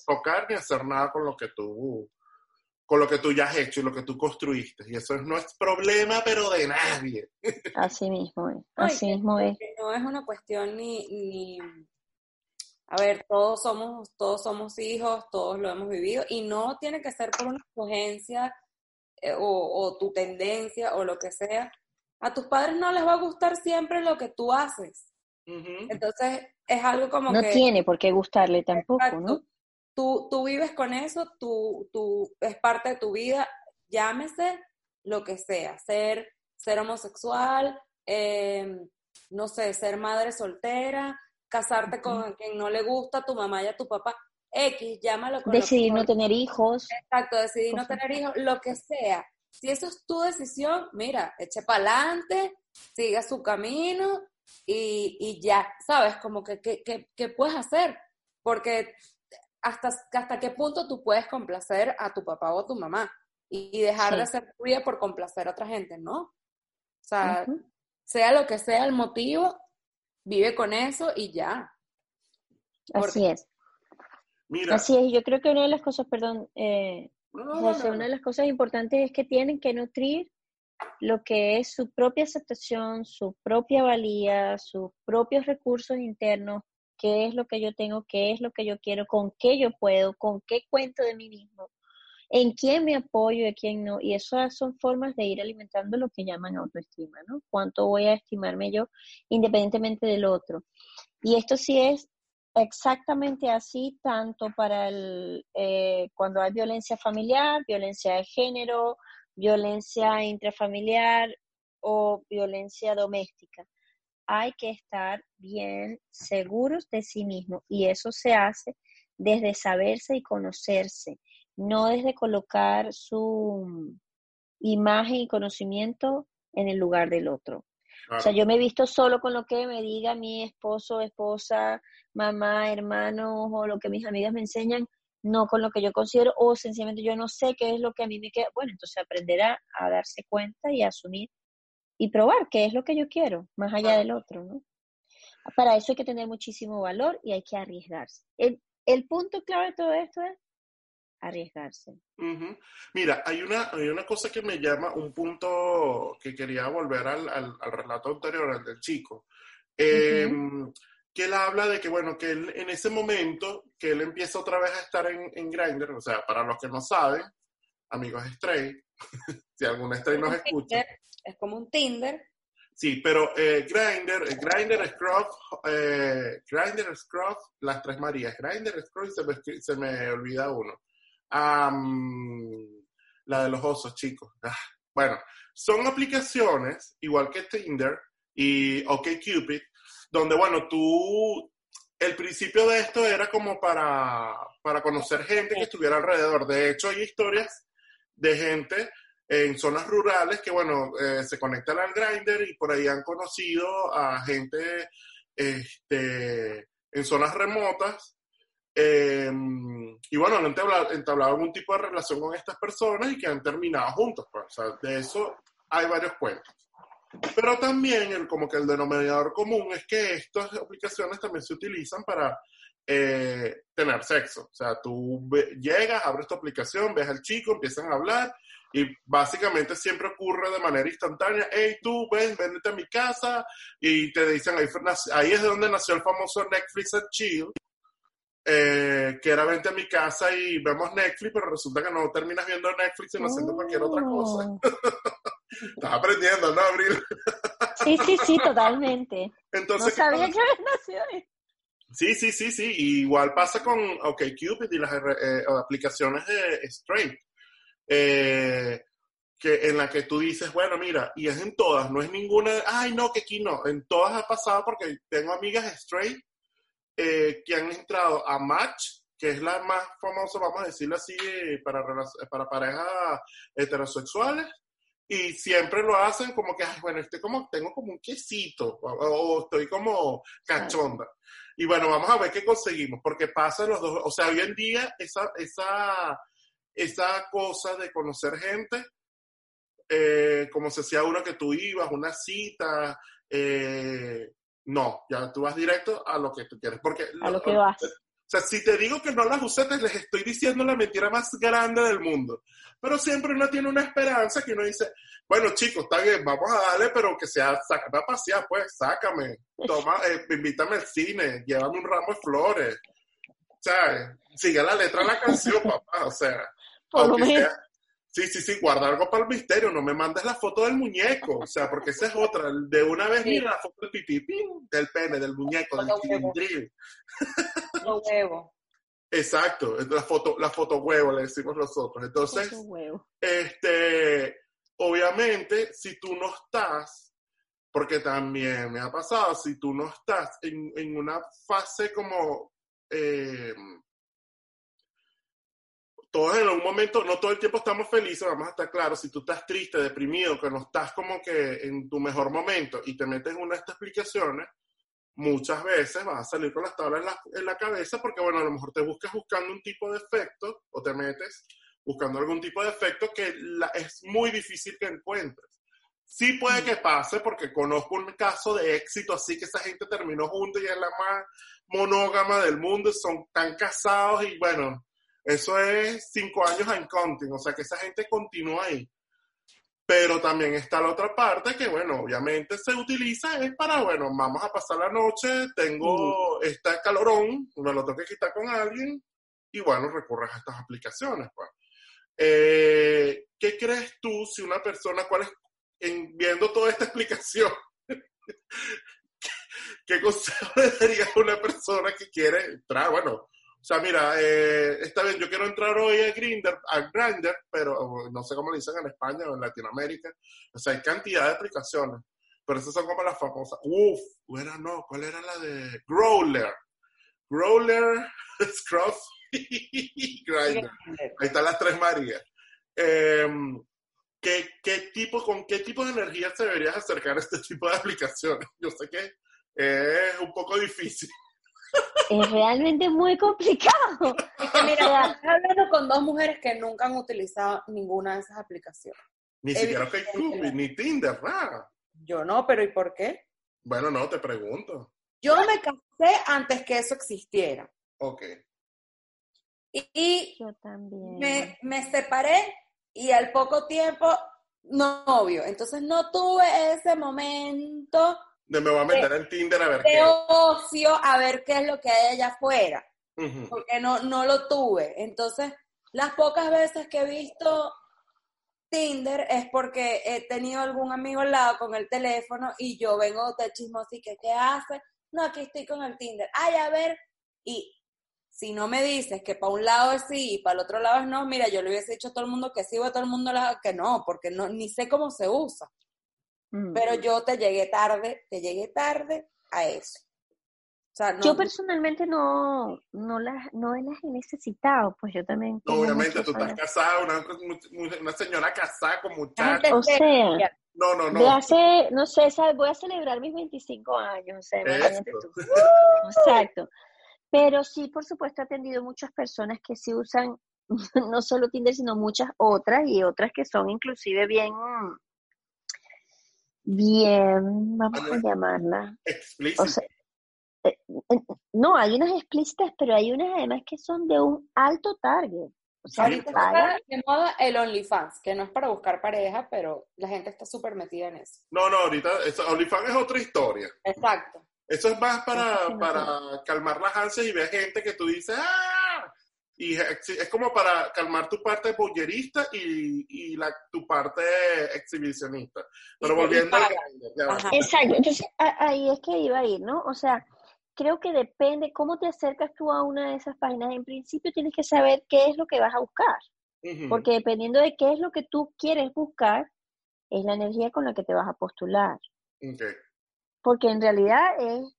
tocar ni hacer nada con lo que tú, con lo que tú ya has hecho y lo que tú construiste. Y eso no es problema, pero de nadie. Así mismo es. Así mismo es. No es una cuestión ni, ni, a ver, todos somos, todos somos hijos, todos lo hemos vivido, y no tiene que ser por una escogencia eh, o, o tu tendencia o lo que sea a tus padres no les va a gustar siempre lo que tú haces. Entonces, es algo como no que... No tiene por qué gustarle tampoco, ¿no? Tú, tú vives con eso, tú, tú, es parte de tu vida, llámese lo que sea, ser, ser homosexual, em, no sé, ser madre soltera, casarte con quien no le gusta a tu mamá y a tu papá, X, llámalo con Decidir no tener hijos. Exacto, decidir no tener hijos, lo que sea. Si eso es tu decisión, mira, eche para adelante, siga su camino y, ya, ¿sabes? Como que, ¿qué puedes hacer? Porque hasta, hasta qué punto tú puedes complacer a tu papá o a tu mamá y, dejar de ser tuya por complacer a otra gente, ¿no? O sea, sea lo que sea el motivo, vive con eso y ya. Así es. Mira. Así es, yo creo que una de las cosas, perdón, eh, una de las cosas importantes es que tienen que nutrir lo que es su propia aceptación, su propia valía, sus propios recursos internos, qué es lo que yo tengo, qué es lo que yo quiero, con qué yo puedo, con qué cuento de mí mismo, en quién me apoyo y en quién no. Y esas son formas de ir alimentando lo que llaman autoestima, ¿no? Cuánto voy a estimarme yo independientemente del otro. Y esto sí es exactamente así, tanto para el, eh, cuando hay violencia familiar, violencia de género, violencia intrafamiliar o violencia doméstica. Hay que estar bien seguros de sí mismo y eso se hace desde saberse y conocerse, no desde colocar su imagen y conocimiento en el lugar del otro. O sea, yo me he visto solo con lo que me diga mi esposo, esposa, mamá, hermano o lo que mis amigas me enseñan, no con lo que yo considero o sencillamente yo no sé qué es lo que a mí me queda. Bueno, entonces aprenderá a darse cuenta y a asumir y probar qué es lo que yo quiero, más allá del otro, ¿no? Para eso hay que tener muchísimo valor y hay que arriesgarse. El, el punto clave de todo esto es arriesgarse. Mira, hay una, hay una cosa que me llama, un punto que quería volver al, al, relato anterior, al del chico, em, que él habla de que, bueno, que él en ese momento, que él empieza otra vez a estar en, en Grindr, o sea, para los que no saben, amigos straight, si algún straight nos escucha. Es como un Tinder. Sí, pero eh, Grindr, eh, Grindr, Scruff, eh, Grindr, Scruff, las tres Marías, Grindr, Scruff, se me, se me olvida uno la de los osos, chicos. Ah, bueno, son aplicaciones, igual que Tinder y OkCupid, donde, bueno, tú, el principio de esto era como para, para conocer gente que estuviera alrededor. De hecho, hay historias de gente en zonas rurales que, bueno, eh, se conectan al Grindr y por ahí han conocido a gente este, en zonas remotas Em, y bueno, han entablado, algún tipo de relación con estas personas y que han terminado juntos. Pues. O sea, de eso hay varios cuentos. Pero también el, como que el denominador común es que estas aplicaciones también se utilizan para eh, tener sexo. O sea, tú llegas, abres tu aplicación, ves al chico, empiezan a hablar y básicamente siempre ocurre de manera instantánea. Hey, tú, ven, véndete a mi casa y te dicen, ahí, ahí es de donde nació el famoso Netflix and Chill eh, que era vente a mi casa y vemos Netflix, pero resulta que no terminas viendo Netflix sino haciendo cualquier otra cosa. Oh. Estás aprendiendo, ¿no, Abril? sí, sí, sí, totalmente. Entonces, no sabía que nació Sí, sí, sí, sí. igual pasa con OkCupid y las eh, aplicaciones de Straight. Eh, que en la que tú dices, bueno, mira, y es en todas, no es ninguna, ay, no, que aquí no, en todas ha pasado porque tengo amigas straight eh, que han entrado a Match, que es la más famosa, vamos a decirlo así, para, para parejas heterosexuales, y siempre lo hacen como que, bueno, estoy como, tengo como un quesito, o, estoy como cachonda. Y bueno, vamos a ver qué conseguimos, porque pasa los dos, o sea, hoy en día esa, esa, esa cosa de conocer gente, eh, como se decía uno que tú ibas, una cita, eh, no, ya tú vas directo a lo que tú quieres. Porque a lo, que vas. O sea, si te digo que no las usé, te les estoy diciendo la mentira más grande del mundo. Pero siempre uno tiene una esperanza que uno dice, bueno, chicos, está bien, vamos a darle, pero que sea, sácame a pasear, pues, sácame. Toma, eh, invítame al cine, llévame un ramo de flores. O sea, sigue la letra de la canción, papá. O sea, aunque sea, Sí, sí, sí, guarda algo para el misterio, no me mandes la foto del muñeco, o sea, porque esa es otra. De una vez mira la foto del del pene, del muñeco, del cilindril. Lo huevo. Exacto, la foto, la foto huevo le decimos nosotros. Entonces, este, obviamente, si tú no estás, porque también me ha pasado, si tú no estás en, en una fase como eh, todos en algún momento, no todo el tiempo estamos felices, vamos a estar claros, si tú estás triste, deprimido, que no estás como que en tu mejor momento y te metes en una de estas explicaciones, muchas veces vas a salir con las tablas en la, en la cabeza porque, bueno, a lo mejor te buscas buscando un tipo de efecto o te metes buscando algún tipo de efecto que es muy difícil que encuentres. Sí puede mm. que pase porque conozco un caso de éxito así que esa gente terminó juntos y es la más monógama del mundo, son tan casados y bueno, eso es cinco años en counting, o sea que esa gente continúa ahí. Pero también está la otra parte que, bueno, obviamente se utiliza es para, bueno, vamos a pasar la noche, tengo este calorón, me lo tengo que quitar con alguien y, bueno, recurres a estas aplicaciones. Pues. Eh, ¿Qué crees tú si una persona, cuál es, en, viendo toda esta explicación, ¿qué consejo le daría a una persona que quiere entrar? Bueno, o sea, mira, eh, está bien, yo quiero entrar hoy a Grindr, a Grindr, pero no sé cómo le dicen en España o en Latinoamérica. O sea, hay cantidad de aplicaciones, pero esas son como las famosas. Uf, era no, ¿cuál era la de Growler? Growler, Scruff, Grindr. Ahí están las tres Marías. Em, ¿qué, qué tipo, ¿Con qué tipo de energía te deberías acercar a este tipo de aplicaciones? Yo sé que es un poco difícil. Es realmente muy complicado. Mira, estoy hablando con dos mujeres que nunca han utilizado ninguna de esas aplicaciones. Ni siquiera Facebook, ni Tinder, nada. Yo no, pero ¿y por qué? Bueno, no, te pregunto. Yo me casé antes que eso existiera. Ok. Y, y Yo también. me, me separé y al poco tiempo, novio. Entonces no tuve ese momento De me voy a meter en Tinder a ver de qué. ocio a ver qué es lo que hay allá afuera. Porque no, no lo tuve. Entonces, las pocas veces que he visto Tinder es porque he tenido algún amigo al lado con el teléfono y yo vengo de chismosa y que, ¿qué hace? No, aquí estoy con el Tinder. Ay, a ver. Y si no me dices que para un lado es sí y para el otro lado es no, mira, yo le hubiese dicho a todo el mundo que sí o a todo el mundo que no, porque no, ni sé cómo se usa. Mm. Pero yo te llegué tarde, te llegué tarde a eso. O sea, no, Yo personalmente no, no, las, no las he necesitado, pues yo también. Obviamente, tú estás casada, una, una señora casada con muchachos. O se- sea, No, no, de no. hace, no sé, ¿sabes? voy a celebrar mis 25 años, o sea, tú. Exacto. Pero sí, por supuesto, he atendido muchas personas que sí usan no solo Tinder, sino muchas otras y otras que son inclusive bien, bien, vamos a llamarla. O sea, eh, eh, no, hay unas explícitas, pero hay unas además que son de un alto target. O sea, Ahorita está de moda el OnlyFans, que no es para buscar pareja, pero la gente está súper metida en eso. no, no, ahorita OnlyFans es otra historia. Exacto. Eso es más para, para calmar las ansias y ver gente que tú dices, ¡ah! Y es como para calmar tu parte bollerista y, y la, tu parte exhibicionista. Pero volviendo al. Exacto, entonces ahí es que iba a ir, ¿no? O sea, creo que depende cómo te acercas tú a una de esas páginas. En principio tienes que saber qué es lo que vas a buscar, porque dependiendo de qué es lo que tú quieres buscar, es la energía con la que te vas a postular. Porque en realidad es,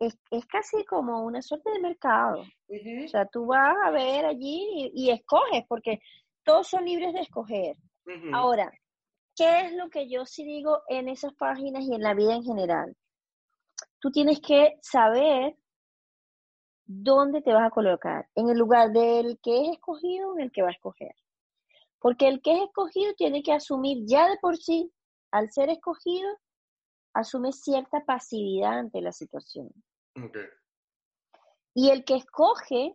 es, es casi como una suerte de mercado. Ujú. O sea, tú vas a ver allí y, y escoges, porque todos son libres de escoger. Ahora, ¿qué es lo que yo sí digo en esas páginas y en la vida en general? Tú tienes que saber dónde te vas a colocar, en el lugar del que es escogido o en el que va a escoger. Porque el que es escogido tiene que asumir ya de por sí, al ser escogido, asume cierta pasividad ante la situación. Y el que escoge,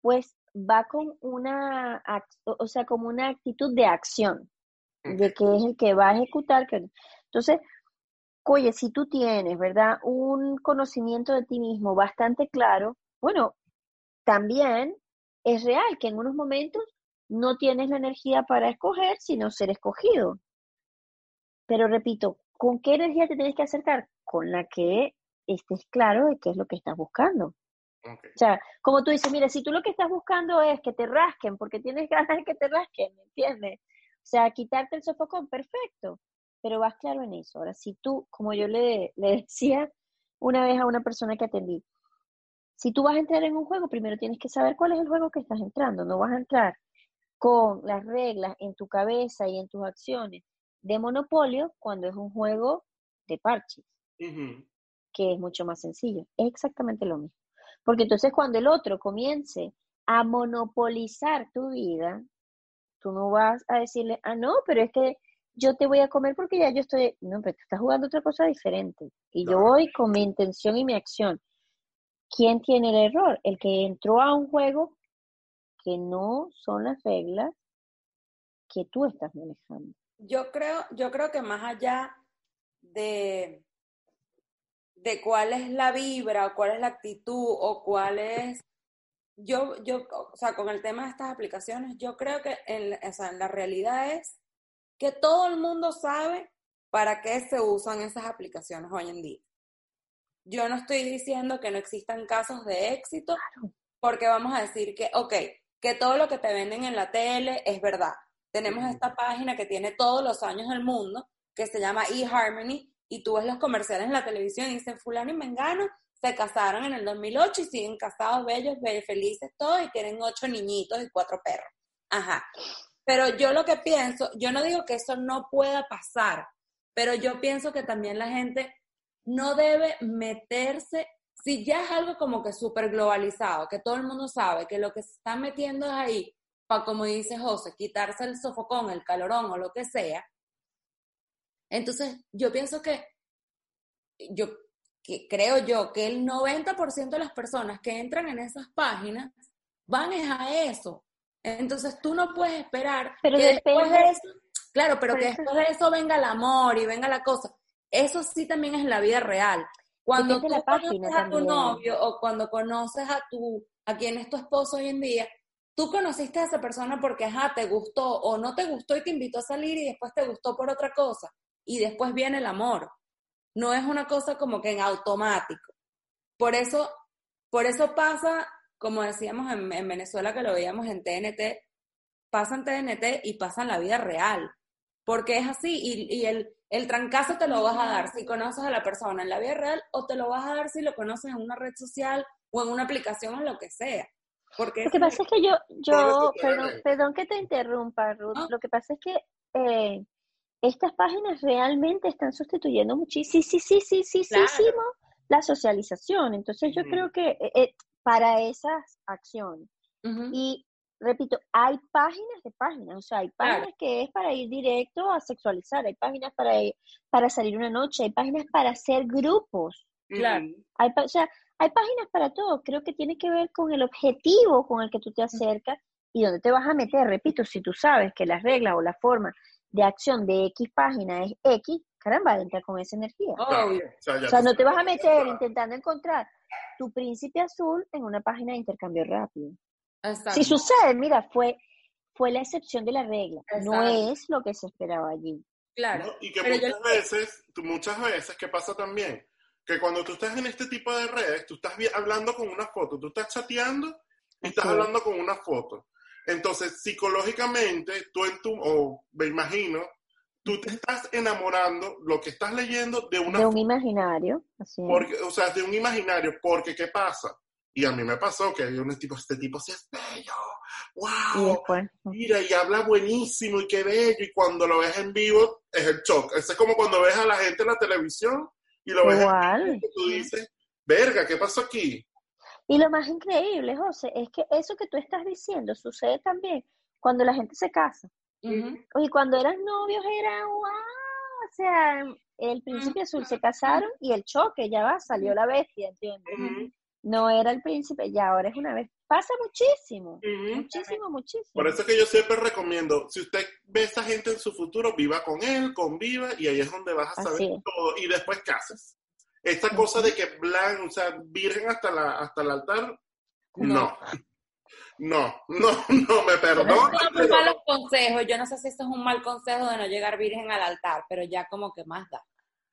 pues va con una, o sea, como una actitud de acción, de que es el que va a ejecutar. que- Entonces, oye, si tú tienes, ¿verdad? Un conocimiento de ti mismo bastante claro, bueno, también es real que en unos momentos no tienes la energía para escoger, sino ser escogido. Pero repito, ¿con qué energía te tienes que acercar? Con la que estés claro de qué es lo que estás buscando. O sea, como tú dices, mira, si tú lo que estás buscando es que te rasquen porque tienes ganas de que te rasquen, ¿me entiendes? O sea, quitarte el sofocón, perfecto, pero vas claro en eso. Ahora, si tú, como yo le, le decía una vez a una persona que atendí, si tú vas a entrar en un juego, primero tienes que saber cuál es el juego que estás entrando. No vas a entrar con las reglas en tu cabeza y en tus acciones de monopolio cuando es un juego de parches que es mucho más sencillo. Es exactamente lo mismo. Porque entonces cuando el otro comience a monopolizar tu vida, tú no vas a decirle, ah, no, pero es que yo te voy a comer porque ya yo estoy, no, pero tú estás jugando otra cosa diferente. Y yo voy con mi intención y mi acción. ¿Quién tiene el error? El que entró a un juego que no son las reglas que tú estás manejando. Yo creo, yo creo que más allá de, de cuál es la vibra, o cuál es la actitud, o cuál es, yo, yo, o sea, con el tema de estas aplicaciones, yo creo que en, o sea, en la realidad es que todo el mundo sabe para qué se usan esas aplicaciones hoy en día. Yo no estoy diciendo que no existan casos de éxito, porque vamos a decir que, ok, que todo lo que te venden en la tele es verdad. Tenemos esta página que tiene todos los años del mundo, que se llama eHarmony, y tú ves los comerciales en la televisión y dicen, fulano y mengano se casaron en el 2008 y siguen casados, bellos, felices todos y tienen ocho niñitos y cuatro perros. Ajá. Pero yo lo que pienso, yo no digo que eso no pueda pasar, pero yo pienso que también la gente no debe meterse, si ya es algo como que súper globalizado, que todo el mundo sabe que lo que se está metiendo es ahí, para, como dice José, quitarse el sofocón, el calorón o lo que sea. Entonces, yo pienso que, yo que creo yo que el 90% de las personas que entran en esas páginas van a eso. Entonces tú no puedes esperar pero que después de eso, claro, pero que después de eso venga el amor y venga la cosa. Eso sí también es la vida real. Cuando tú conoces a tu novio o cuando conoces a tu, a quien es tu esposo hoy en día, tú conociste a esa persona porque, ajá, te gustó o no te gustó y te invitó a salir y después te gustó por otra cosa. Y después viene el amor. No es una cosa como que en automático. Por eso, por eso pasa, como decíamos en, Venezuela que lo veíamos en TNT, pasa en TNT y pasa en la vida real. Porque es así y, y el, el trancazo te lo vas a dar si conoces a la persona en la vida real o te lo vas a dar si lo conoces en una red social o en una aplicación o lo que sea. Porque lo que pasa es que yo, yo perdón, que te interrumpa, Ruth, lo que pasa es que eh, estas páginas realmente están sustituyendo muchísimo, sí, sí, sí, sí, sí, sí, la socialización. Entonces yo creo que eh, eh, para esas acciones. Y repito, hay páginas de páginas, o sea, hay páginas que es para ir directo a sexualizar, hay páginas para ir, para salir una noche, hay páginas para hacer grupos. Claro. Hay, o sea, hay páginas para todo. Creo que tiene que ver con el objetivo con el que tú te acercas y dónde te vas a meter. Repito, si tú sabes que las reglas o la forma de acción de X página es X, caramba, entra con esa energía. o sea, no te vas a meter intentando encontrar tu príncipe azul en una página de intercambio rápido. Si sucede, mira, fue, fue la excepción de la regla, no es lo que se esperaba allí. Claro. y que muchas veces, muchas veces, ¿qué pasa también? Que cuando tú estás en este tipo de redes, tú estás hablando con una foto, tú estás chateando y estás hablando con una foto. Entonces, psicológicamente, tú en tu, o me imagino, tú te estás enamorando, lo que estás leyendo, de una... De un imaginario, así porque, O sea, de un imaginario, porque ¿qué pasa? Y a mí me pasó que hay un tipo, este tipo sí es bello, wow, mira, y habla buenísimo y qué bello, y cuando lo ves en vivo es el shock. es como cuando ves a la gente en la televisión y lo ves Igual. en vivo, y tú dices, verga, ¿qué pasó aquí? Y lo más increíble, José, es que eso que tú estás diciendo sucede también cuando la gente se casa. Y cuando eran novios era wow, o sea, el príncipe azul se casaron y el choque, ya va, salió la bestia, ¿entiendes? No era el príncipe, ya ahora es una vez. Pasa muchísimo, muchísimo, muchísimo. Por eso que yo siempre recomiendo, si usted ve a esa gente en su futuro, viva con él, conviva, y ahí es donde vas a saber todo, y después cases. Esta cosa de que blanco, o sea, virgen hasta, la, hasta el altar, no. No, no, no, me perdono. No, malos consejos. Yo no sé si esto es un mal consejo de no llegar virgen al altar, pero ya como que más da.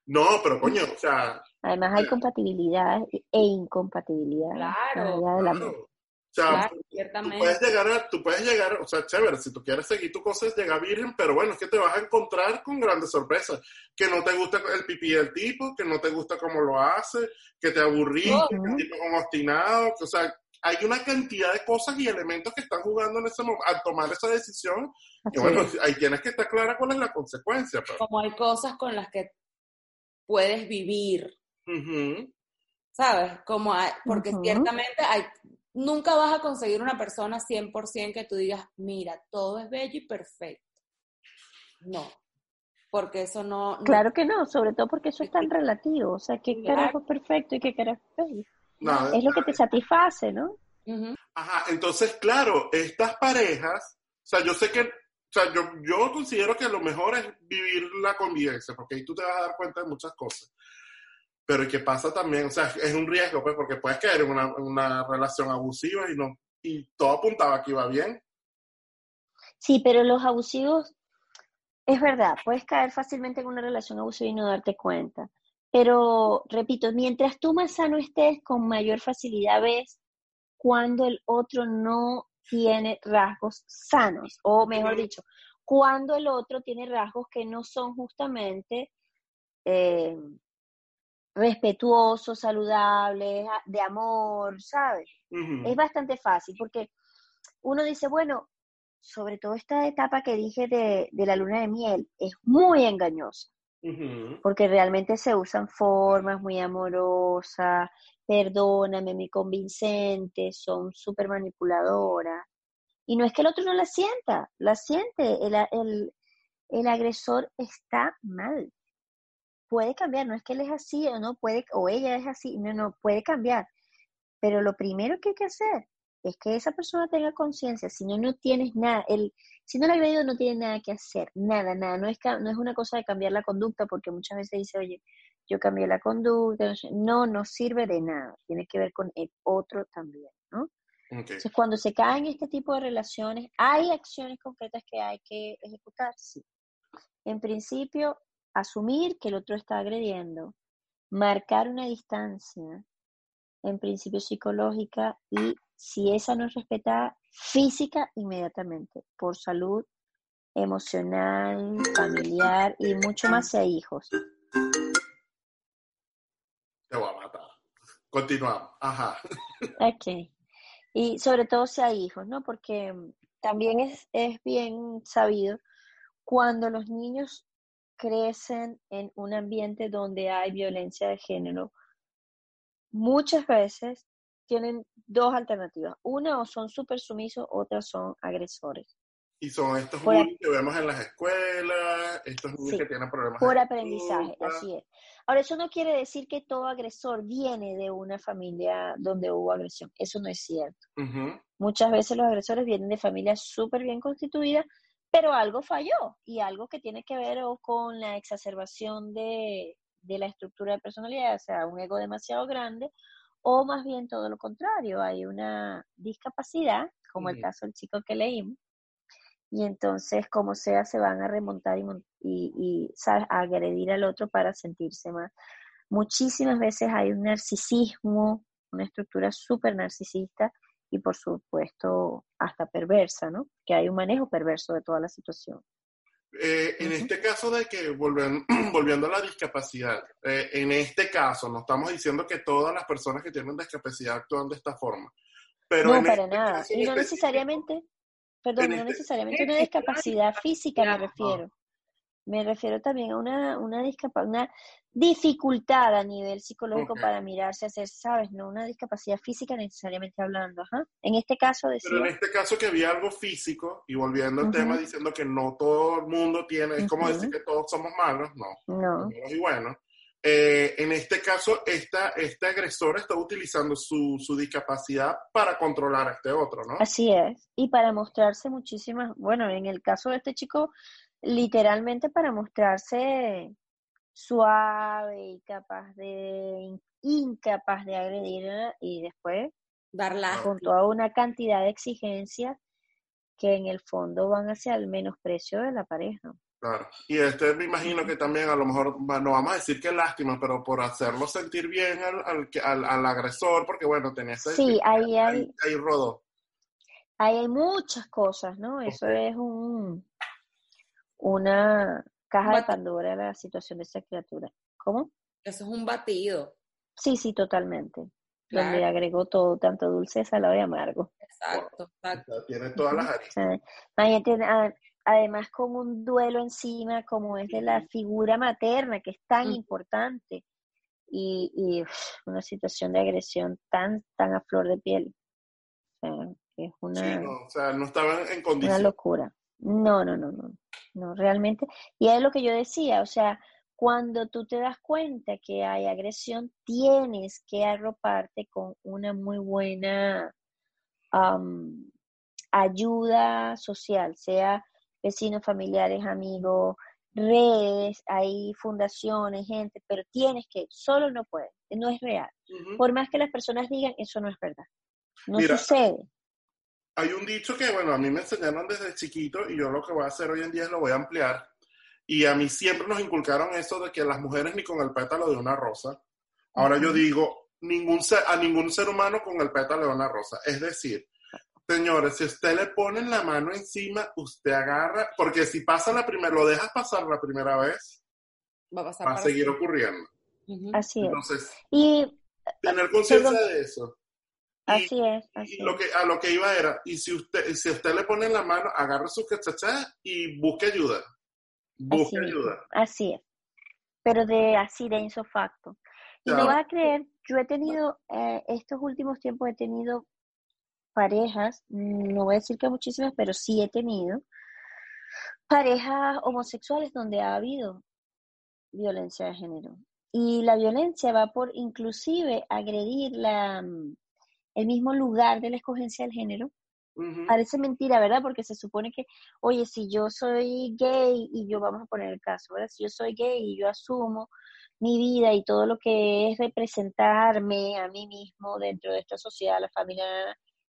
No, pero coño, o sea. Además hay compatibilidad e incompatibilidad. Claro. O sea, tú puedes llegar a, tú puedes llegar, o sea, chévere, si tú quieres seguir tu cosa es llegar virgen, pero bueno, es que te vas a encontrar con grandes sorpresas, que no te gusta el pipí del tipo, que no te gusta cómo lo hace, que te aburrí, que el tipo como obstinado, o sea, hay una cantidad de cosas y elementos que están jugando en ese momento, al tomar esa decisión, y bueno, ahí tienes que estar clara cuál es la consecuencia. Pero. Como hay cosas con las que puedes vivir, ¿sabes? Como porque ciertamente hay nunca vas a conseguir una persona 100% que tú digas, mira, todo es bello y perfecto. No, porque eso no... Claro que no, sobre todo porque eso es tan relativo, o sea, qué carajo es perfecto y qué carajo es bello. es lo que te satisface, ¿no? Ajá, entonces, claro, estas parejas, o sea, yo sé que, o sea, yo, yo considero que lo mejor es vivir la convivencia, porque ahí tú te vas a dar cuenta de muchas cosas pero ¿qué pasa también? O sea, es un riesgo, pues, porque puedes caer en una, relación abusiva y no y todo apuntaba que iba bien. Sí, pero los abusivos, es verdad, puedes caer fácilmente en una relación abusiva y no darte cuenta. Pero, repito, mientras tú más sano estés, con mayor facilidad ves cuando el otro no tiene rasgos sanos, o mejor dicho, cuando el otro tiene rasgos que no son justamente eh, respetuosos, saludables, de amor, ¿sabes? Es bastante fácil porque uno dice, bueno, sobre todo esta etapa que dije de, la luna de miel, es muy engañosa, porque realmente se usan formas muy amorosas, perdóname, muy convincentes, son súper manipuladoras. Y no es que el otro no la sienta, la siente, el, el agresor está mal. Puede cambiar, no es que él es así o no puede, o ella es así, no, no, puede cambiar. Pero lo primero que hay que hacer es que esa persona tenga conciencia, si no, no tienes nada, el, si no la ha agredido no tiene nada que hacer, nada, nada, no es, no es una cosa de cambiar la conducta, porque muchas veces dice, oye, yo cambié la conducta, no, no sirve de nada, tiene que ver con el otro también, ¿no? Entonces, cuando se caen este tipo de relaciones, ¿hay acciones concretas que hay que ejecutar? Sí. En principio, asumir que el otro está agrediendo, marcar una distancia, en principio psicológica, y si esa no es respetada, física inmediatamente, por salud emocional, familiar y mucho más si hay hijos. Te voy a matar. Continuamos. Ajá. Ok. Y sobre todo si hay hijos, ¿no? Porque también es, es bien sabido cuando los niños crecen en un ambiente donde hay violencia de género, muchas veces tienen dos alternativas. Una o son súper sumisos, otras son agresores. Y son estos niños que vemos en las escuelas, estos niños que tienen problemas. Por aprendizaje, así es. Ahora, eso no quiere decir que todo agresor viene de una familia donde hubo agresión. Eso no es cierto. Muchas veces los agresores vienen de familias súper bien constituidas, pero algo falló y algo que tiene que ver con la exacerbación de, de la estructura de personalidad, o sea, un ego demasiado grande, o más bien todo lo contrario, hay una discapacidad, como el caso del chico que leímos, y entonces como sea se van a remontar y, y, a agredir al otro para sentirse más. Muchísimas veces hay un narcisismo, una estructura súper narcisista y por supuesto hasta perversa, ¿no? Que hay un manejo perverso de toda la situación. Eh, en este caso de que volviendo, volviendo a la discapacidad, eh, en este caso no estamos diciendo que todas las personas que tienen discapacidad actúan de esta forma. Pero no, para este nada. y no necesariamente, Perdón, no este necesariamente una discapacidad física me refiero. Me refiero también a una, una, una dificultad a nivel psicológico para mirarse, hacer, ¿sabes? No una discapacidad física necesariamente hablando. Ajá. En este caso decía... Pero en este caso que había algo físico, y volviendo al tema diciendo que no todo el mundo tiene, es como decir que todos somos malos, no. No. Y bueno, eh, en este caso, esta, este agresor está utilizando su, su, discapacidad para controlar a este otro, ¿no? Así es. Y para mostrarse muchísimas, bueno, en el caso de este chico, literalmente para mostrarse suave y capaz de, incapaz de agredir y después darla con toda una cantidad de exigencias que en el fondo van hacia el menosprecio de la pareja. Claro. Y este me imagino que también a lo mejor, no vamos a decir que lástima, pero por hacerlo sentir bien al, al, al, agresor, porque bueno, tenía ese... Sí, ahí hay... Ahí, rodó. Ahí hay muchas cosas, ¿no? Eso es un una caja de Pandora la situación de esa criatura. ¿Cómo? Eso es un batido. Sí, sí, totalmente. Donde agregó todo, tanto dulce, salado y amargo. Exacto, exacto. Tiene todas las harinas además con un duelo encima como es de la figura materna, que es tan mm. importante, y, una situación de agresión tan, tan a flor de piel. O sea, es una, no, o sea, no estaban en condición. Una locura. No, no, no, no, no, realmente. Y es lo que yo decía, o sea, cuando tú te das cuenta que hay agresión, tienes que arroparte con una muy buena ayuda social, sea vecinos, familiares, amigos, redes, hay fundaciones, gente, pero tienes que, solo no puedes, no es real. Por más que las personas digan, eso no es verdad. No sucede. Hay un dicho que, bueno, a mí me enseñaron desde chiquito y yo lo que voy a hacer hoy en día es lo voy a ampliar. Y a mí siempre nos inculcaron eso de que las mujeres ni con el pétalo de una rosa. Ahora yo digo, ningún a ningún ser humano con el pétalo de una rosa. Es decir, Señores, si usted le pone la mano encima, usted agarra, porque si pasa la primera, lo dejas pasar la primera vez, va a, pasar seguir ocurriendo. Así es. Entonces, Y tener conciencia perdón. de eso. Y- así es, así Y lo que, a lo que iba era, y si usted, si usted le pone la mano, agarre su cachachá y busque ayuda. Busque Así ayuda. Así es. Pero de así de ipso facto. Y no vas a creer, yo he tenido, eh, estos últimos tiempos he tenido parejas, mm, no voy a decir que muchísimas, pero sí he tenido parejas homosexuales donde ha habido violencia de género. Y la violencia va por inclusive agredir la, mm, el mismo lugar de la escogencia del género parece mentira, ¿verdad? Porque se supone que, oye, si yo soy gay y yo, vamos a poner el caso, ¿verdad? Si yo soy gay y yo asumo mi vida y todo lo que es representarme a mí mismo dentro de esta sociedad, la familia,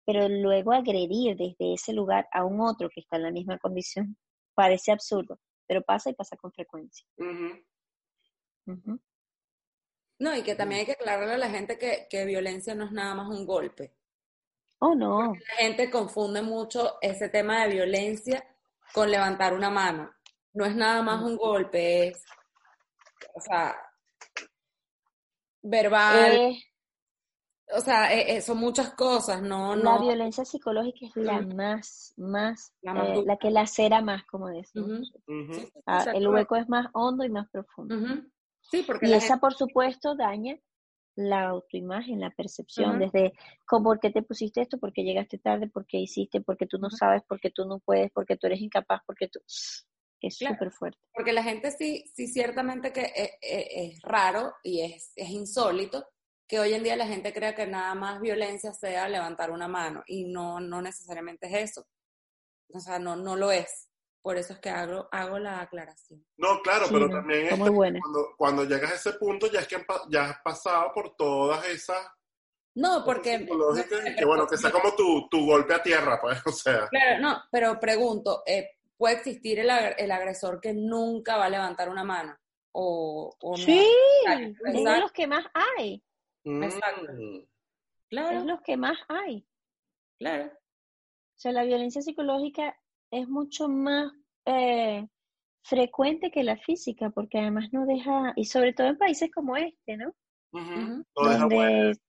pero luego agredir desde ese lugar a un otro que está en la misma condición, parece absurdo, pero pasa y pasa con frecuencia. No, y que también hay que aclararle a la gente que, que violencia no es nada más un golpe. Oh, no. La gente confunde mucho ese tema de violencia con levantar una mano. No es nada más un golpe, es, o sea, verbal, Eh, o sea, eh, eh, son muchas cosas, no, la no. violencia psicológica es la Mm. más, más, La más eh, la que lacera más, como decimos. Ah, el hueco es más hondo y más profundo. Sí, porque Y esa, gente, por supuesto, daña la autoimagen, la percepción, Ujú. desde ¿cómo, por qué te pusiste esto, por qué llegaste tarde, por qué hiciste, porque tú no sabes, porque tú no puedes, porque tú eres incapaz, porque tú... Es Claro. súper fuerte. porque la gente sí, sí ciertamente que eh, eh, es, raro y es, es insólito que hoy en día la gente crea que nada más violencia sea levantar una mano y no, no necesariamente es eso. O sea, no, no lo es. Por eso es que hago, hago la aclaración. No, claro, Sí, pero no, también buena. cuando, cuando llegas a ese punto ya es que ya has pasado por todas esas No, porque... psicológicas no sé, y que pero- bueno, que sea como tu, tu golpe a tierra, pues, o sea. Claro, no, pero pregunto, eh, ¿puede existir el, ag- el agresor que nunca va a levantar una mano? O, o no? Sí, Exacto, es de los que más hay, Exacto. mm, Claro, es los que más hay. claro. O sea, la violencia psicológica es mucho más eh, frecuente que la física, porque además no deja, y sobre todo en países como este, ¿no? huella. donde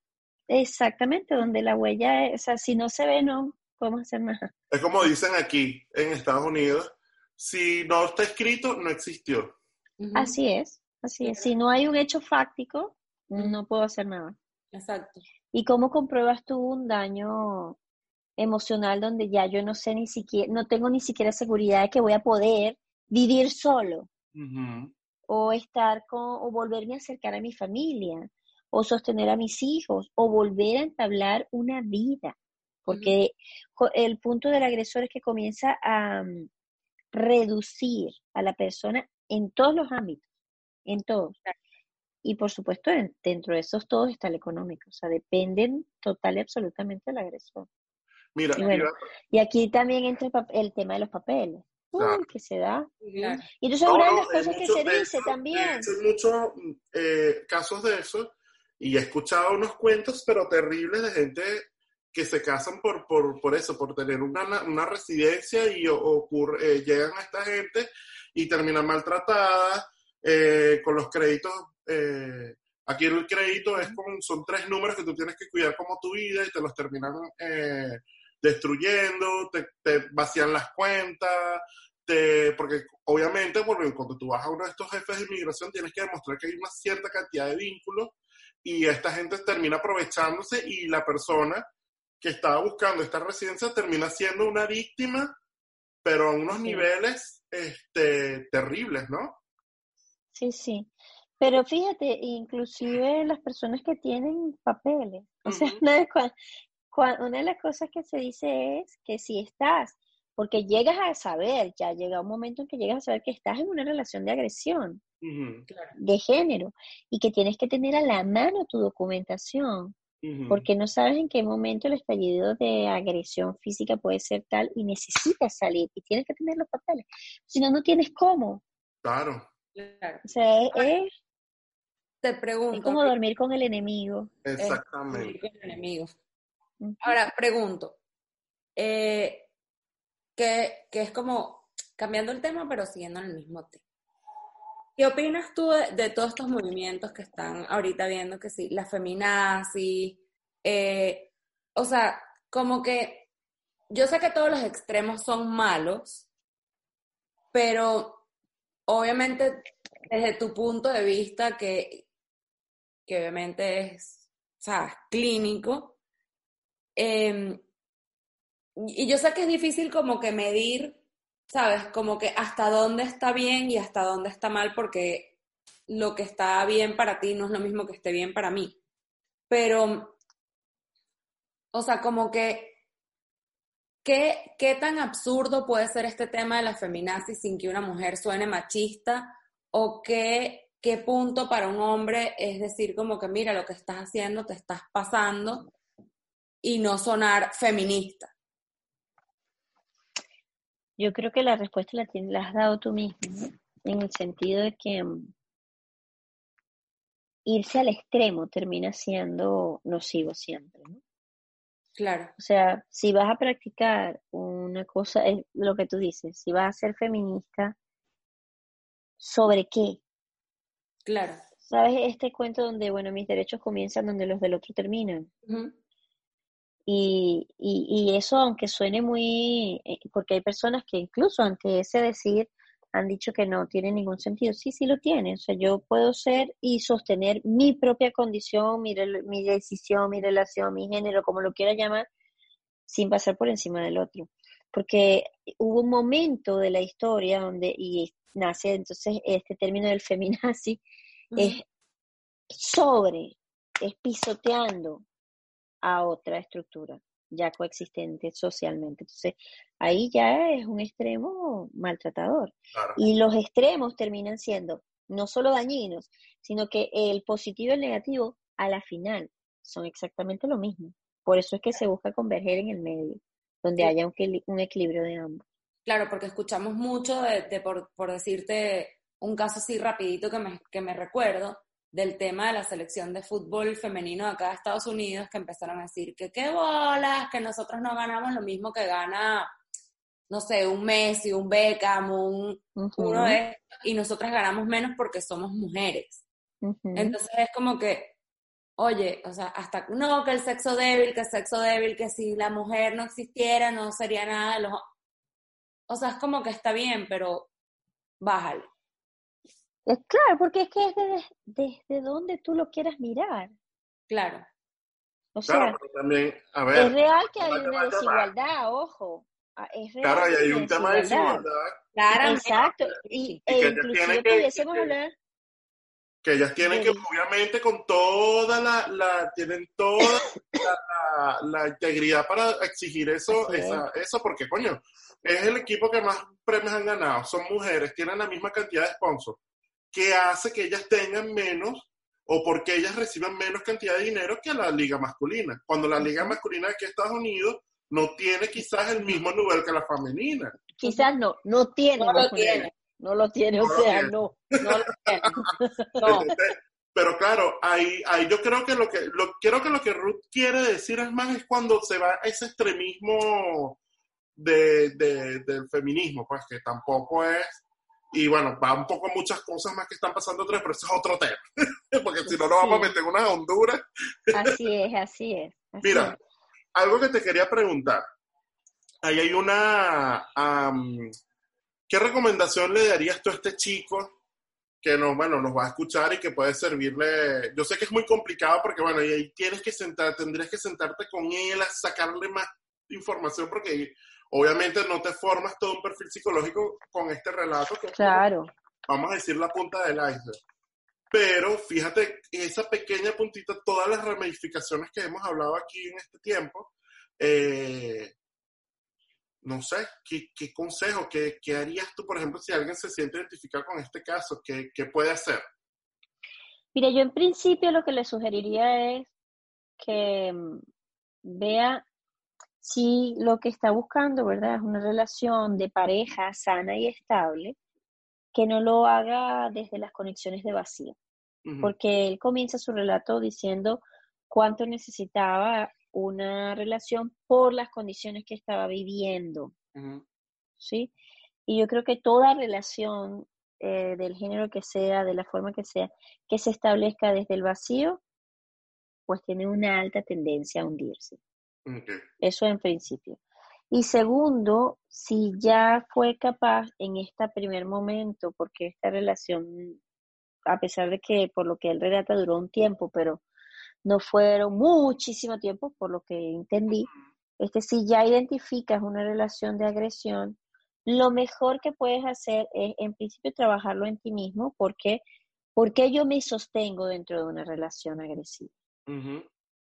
exactamente donde la huella es, o sea si no se ve no podemos hacer nada Es como dicen aquí en Estados Unidos, si no está escrito, no existió. Así es así es si no hay un hecho fáctico no puedo hacer nada Exacto. y cómo compruebas tú un daño emocional donde ya yo no sé ni siquiera no tengo ni siquiera seguridad de que voy a poder vivir solo. O estar con o volverme a acercar a mi familia o sostener a mis hijos o volver a entablar una vida. Porque el punto del agresor es que comienza a mm, reducir a la persona en todos los ámbitos, en todos. Y por supuesto, en- dentro de esos todos está el económico, o sea, dependen total y absolutamente del agresor. Mira, Y bueno, mira, Y aquí también entra el, el tema de los papeles, Uy, Claro. que se da. Claro. Y entonces No, una de no, las hay cosas que se de dice hecho- también, de hay muchos eh, casos de eso y he escuchado unos cuentos, pero terribles, de gente que se casan por, por, por eso, por tener una, una residencia y ocurre, eh, llegan a esta gente y terminan maltratadas eh, con los créditos. eh, aquí el crédito es con, son tres números que tú tienes que cuidar como tu vida y te los terminan eh, destruyendo, te, te vacían las cuentas, te, porque obviamente porque cuando tú vas a uno de estos jefes de inmigración tienes que demostrar que hay una cierta cantidad de vínculos y esta gente termina aprovechándose y la persona que estaba buscando esta residencia termina siendo una víctima, pero a unos Sí. niveles este, terribles, ¿no? sí, sí. Pero fíjate, inclusive las personas que tienen papeles, o sea, Ujú. una una de las cosas que se dice es que si estás, porque llegas a saber, ya llega un momento en que llegas a saber que estás en una relación de agresión de género y que tienes que tener a la mano tu documentación, porque no sabes en qué momento el estallido de agresión física puede ser tal y necesitas salir y tienes que tener los papeles. Si no, no tienes cómo. Claro, Claro. O sea, es, es- Te es pregunto. como dormir con el enemigo. es exactamente. vivir con el enemigo. Ahora, pregunto, eh, que, que es como cambiando el tema, pero siguiendo en el mismo tema. ¿Qué opinas tú de, todos estos movimientos que están ahorita viendo que sí, la feminazi, eh, o sea, como que yo sé que todos los extremos son malos, pero obviamente desde tu punto de vista que, que obviamente es, ¿sabes? Clínico. Em, y yo sé que es difícil como que medir, ¿sabes? Como que hasta dónde está bien y hasta dónde está mal, porque lo que está bien para ti no es lo mismo que esté bien para mí. Pero, o sea, como que, ¿qué, qué tan absurdo puede ser este tema de la feminazis sin que una mujer suene machista? ¿O qué qué punto para un hombre es decir como que mira lo que estás haciendo, te estás pasando y no sonar feminista? Yo creo que la respuesta la, tienes, la has dado tú mismo, en el sentido de que mm, irse al extremo termina siendo nocivo siempre. ¿no? Claro. O sea, si vas a practicar una cosa, es lo que tú dices, si vas a ser feminista, ¿sobre qué? Claro. ¿Sabes este cuento donde, bueno, mis derechos comienzan donde los del otro terminan? Y, y, y, eso, aunque suene muy, eh, porque hay personas que incluso ante ese decir han dicho que no tiene ningún sentido. Sí, sí lo tiene. O sea, yo puedo ser y sostener mi propia condición, mi, mi decisión, mi relación, mi género, como lo quiera llamar, sin pasar por encima del otro. Porque hubo un momento de la historia donde, y nace entonces este término del feminazi, es sobre, es pisoteando a otra estructura ya coexistente socialmente. Entonces, ahí ya es un extremo maltratador. Y los extremos terminan siendo no solo dañinos, sino que el positivo y el negativo a la final son exactamente lo mismo. Por eso es que se busca converger en el medio, donde haya un, un equilibrio de ambos. Claro, porque escuchamos mucho de, por, por, decirte un caso así rapidito que me, que me recuerdo, del tema de la selección de fútbol femenino acá de Estados Unidos, que empezaron a decir que qué bolas, que nosotros no ganamos lo mismo que gana, no sé, un Messi, un Beckham, un, uno de y nosotras ganamos menos porque somos mujeres. Entonces es como que, oye, o sea, hasta, no, que el sexo débil, que el sexo débil, que si la mujer no existiera no sería nada de los o sea, es como que está bien, pero bájale. Es claro, porque es que es desde, desde donde tú lo quieras mirar. Claro. O sea, también, a ver, es real que hay una desigualdad, ojo. Ah, es real claro, y hay un tema de desigualdad. Claro, exacto. Y, e inclusive pudiésemos hablar que ellas tienen que, obviamente, con toda la, la tienen toda la, la, integridad para exigir eso, esa, eso, porque, coño, es el equipo que más premios han ganado, son mujeres, tienen la misma cantidad de sponsors, que hace que ellas tengan menos o porque ellas reciban menos cantidad de dinero que la liga masculina. Cuando la liga masculina de aquí Estados Unidos no tiene quizás el mismo nivel que la femenina. Quizás no, no tiene. No lo tiene. No lo tiene, o sea, no, no lo tiene. no. Pero claro, ahí, ahí yo creo que lo que lo, creo que lo que Ruth quiere decir es más es cuando se va a ese extremismo de, del feminismo, pues que tampoco es, y bueno, va un poco muchas cosas más que están pasando atrás, pero eso es otro tema, porque si no nos vamos a meter en una Honduras. así es, así es. Mira, algo que te quería preguntar, ahí hay una, ¿qué recomendación le darías tú a este chico que nos, bueno, nos va a escuchar y que puede servirle. Yo sé que es muy complicado porque, bueno, y ahí tienes que sentar, tendrías que sentarte con él a sacarle más información porque Obviamente no te formas todo un perfil psicológico con este relato, que claro. vamos a decir la punta del iceberg. Pero fíjate, esa pequeña puntita, todas las ramificaciones que hemos hablado aquí en este tiempo, eh, no sé, ¿qué, qué consejo, qué, qué, harías tú, por ejemplo, si alguien se siente identificado con este caso? ¿Qué, qué puede hacer? Mira, yo en principio lo que le sugeriría es que mm, vea si lo que está buscando, ¿verdad? Es una relación de pareja sana y estable, que no lo haga desde las conexiones de vacío. Porque él comienza su relato diciendo cuánto necesitaba una relación por las condiciones que estaba viviendo. ¿Sí? Y yo creo que toda relación eh, del género que sea, de la forma que sea, que se establezca desde el vacío, pues tiene una alta tendencia a hundirse. Eso en principio. Y segundo, si ya fue capaz en este primer momento, porque esta relación, a pesar de que por lo que él relata duró un tiempo, pero no fueron muchísimo tiempo, por lo que entendí, este, si ya identificas una relación de agresión, lo mejor que puedes hacer es, en principio, trabajarlo en ti mismo, porque porque yo me sostengo dentro de una relación agresiva.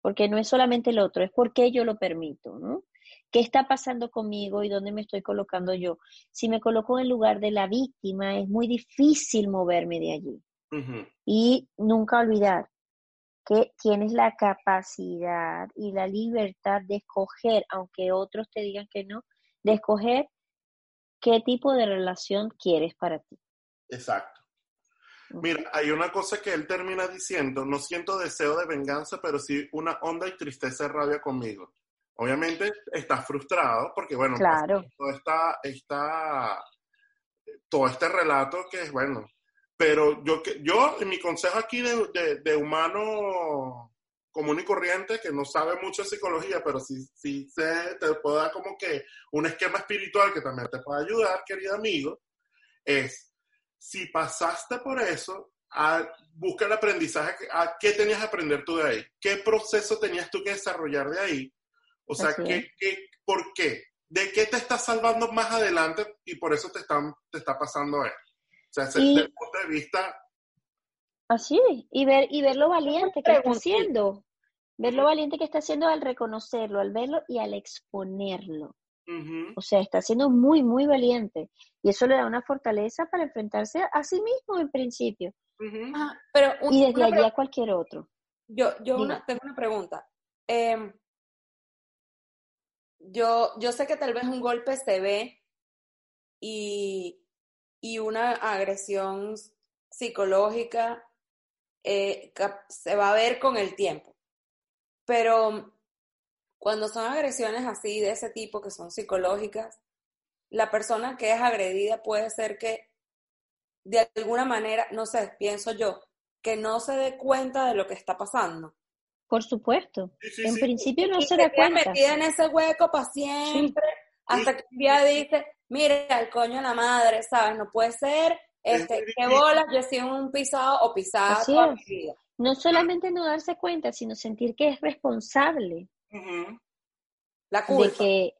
Porque no es solamente el otro, es porque yo lo permito, ¿no? ¿Qué está pasando conmigo y dónde me estoy colocando yo? Si me coloco en el lugar de la víctima, es muy difícil moverme de allí. Y nunca olvidar que tienes la capacidad y la libertad de escoger, aunque otros te digan que no, de escoger qué tipo de relación quieres para ti. Exacto. Mira, hay una cosa que él termina diciendo, no siento deseo de venganza, pero sí una honda y tristeza y rabia conmigo. Obviamente está frustrado porque, bueno, pues, claro. todo, está, está, todo este relato que es, bueno, pero yo, yo mi consejo aquí de, de, humano común y corriente, que no sabe mucho de psicología, pero sí, sí se, te puedo dar como que un esquema espiritual que también te puede ayudar, querido amigo, es, si pasaste por eso, a, busca el aprendizaje, a qué tenías que aprender tú de ahí, qué proceso tenías tú que desarrollar de ahí, o sea, ¿qué, qué, por qué? ¿De qué te estás salvando más adelante y por eso te, están, te está pasando eso? O sea, desde el punto de vista... Así, y ver, y ver lo valiente que está haciendo. Ver lo valiente que está haciendo al reconocerlo, al verlo y al exponerlo. O sea, está siendo muy, muy valiente. Y eso le da una fortaleza para enfrentarse a sí mismo en principio. Ah, pero y desde allí a cualquier otro. Yo, yo tengo una pregunta. Em, yo, yo sé que tal vez un golpe se ve y, y una agresión psicológica eh, se va a ver con el tiempo. Pero cuando son agresiones así de ese tipo que son psicológicas, la persona que es agredida puede ser que de alguna manera, no sé, pienso yo, que no se dé cuenta de lo que está pasando. Por supuesto. en principio no se da cuenta. metida en ese hueco para siempre, hasta que un día dice, mire, el coño de la madre, ¿sabes? No puede ser, este, qué bolas, yo he sido un pisado o pisada toda mi vida. No solamente no darse cuenta, sino sentir que es responsable. La culpa. De que,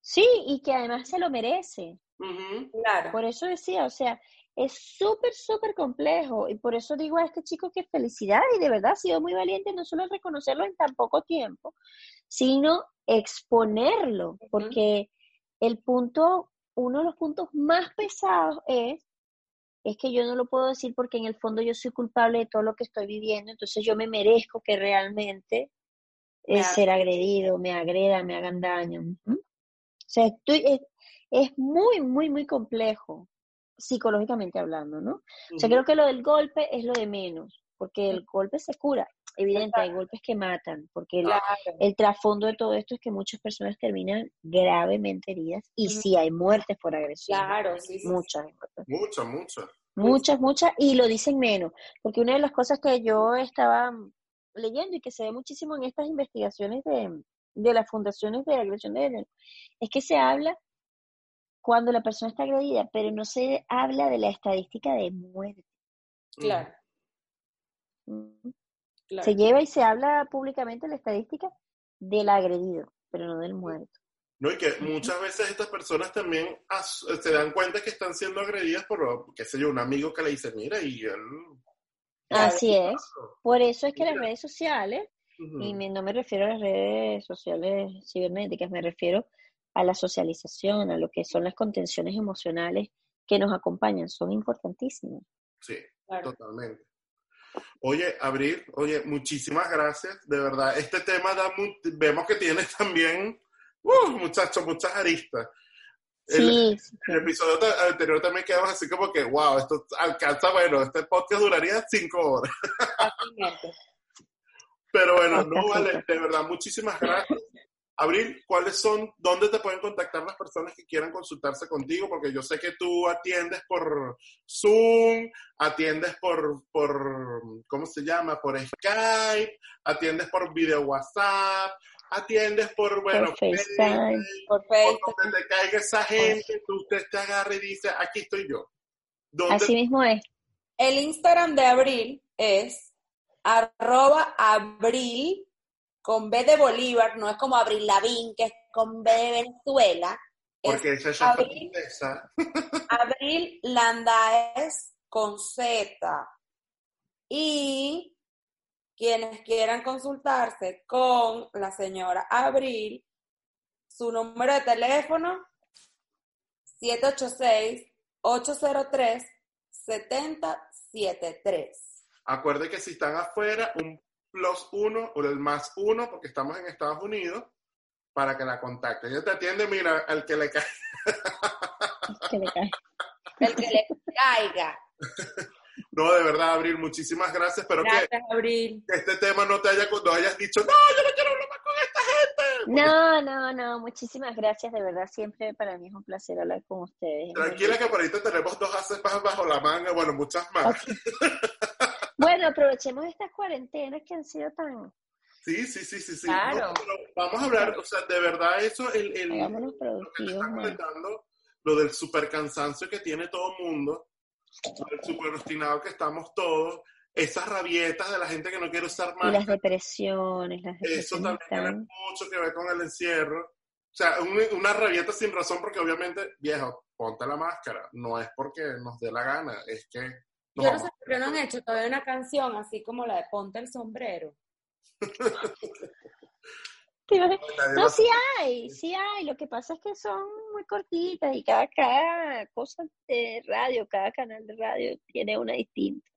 sí, y que además se lo merece. Claro. Por eso decía, o sea, es súper, súper complejo y por eso digo a este chico que felicidad y de verdad ha sido muy valiente no solo reconocerlo en tan poco tiempo, sino exponerlo, porque el punto, uno de los puntos más pesados es, es que yo no lo puedo decir porque en el fondo yo soy culpable de todo lo que estoy viviendo, entonces yo me merezco que realmente es ser agredido, me agreda, me hagan daño. O sea, estoy, es, es muy, muy, muy complejo psicológicamente hablando, ¿no? O sea, creo que lo del golpe es lo de menos, porque el golpe se cura. Evidente, hay golpes que matan, porque el, trasfondo de todo esto es que muchas personas terminan gravemente heridas y sí hay muertes por agresión. Claro, sí, Muchas. Muchas, muchas. Muchas, muchas, y lo dicen menos, porque una de las cosas que yo estaba leyendo y que se ve muchísimo en estas investigaciones de, de las fundaciones de agresión de género, es que se habla cuando la persona está agredida, pero no se habla de la estadística de muerte. Claro. Se lleva y se habla públicamente la estadística del agredido, pero no del muerto. No, y que muchas veces estas personas también se dan cuenta que están siendo agredidas por, qué sé yo, un amigo que le dice, mira, y él... Así es. Por eso es que las redes sociales, y no me refiero a las redes sociales cibernéticas, me refiero a la socialización, a lo que son las contenciones emocionales que nos acompañan, son importantísimas. Sí, totalmente. Oye, Abril, oye, muchísimas gracias, de verdad. Este tema da vemos que tiene también, uh, muchachos, muchas aristas. Sí, el, episodio anterior también quedamos así como que, wow, esto alcanza, bueno, este podcast duraría cinco horas. Pero bueno, no vale, de verdad, muchísimas gracias Abril, ¿cuáles son, dónde te pueden contactar las personas que quieran consultarse contigo? Porque yo sé que tú atiendes por Zoom, atiendes por, por ¿cómo se llama? Por Skype, atiendes por video WhatsApp, atiendes por, bueno, por FaceTime, por Facebook. Donde te caiga esa gente, tú te, te agarra y dice, aquí estoy yo. Así mismo es. El Instagram de Abril es arroba abril con B de Bolívar, no es como Abril Lavín, que es con B de Venezuela. Porque esa es Abril, Abril Landaes con Z. Y quienes quieran consultarse con la señora Abril, su número de teléfono 786-803-7073. Acuerde que si están afuera, un plus uno o el más uno, porque estamos en Estados Unidos, para que la contacte. Ella te atiende, mira, al que le cae. El que le cae. El que le caiga. No, de verdad, Abril, muchísimas gracias. Pero gracias, que, Abril. que este tema no te haya, no hayas dicho, no, yo no quiero hablar más con esta gente. No, no, no, muchísimas gracias, de verdad, siempre para mí es un placer hablar con ustedes. Tranquila que por ahorita tenemos dos acepas bajo la manga, bueno, muchas más. Okay. bueno, aprovechemos estas cuarentenas que han sido tan... Sí, sí, sí, sí, sí. Claro. No, vamos a hablar, o sea, de verdad eso, el, el lo que te productivos, está man. comentando, lo del super cansancio que tiene todo el mundo, el super obstinado que estamos todos, esas rabietas de la gente que no quiere usar Y las más, depresiones, las eso depresiones también tiene mucho que ver con el encierro. O sea, un- una rabieta sin razón porque obviamente, viejo, ponte la máscara. No es porque nos dé la gana, es que... Yo no sé por qué no han hecho todavía una canción así como la de Ponte el sombrero. No, sí hay, sí hay. Lo que pasa es que son muy cortitas y cada, cada cosa de radio, cada canal de radio tiene una distinta.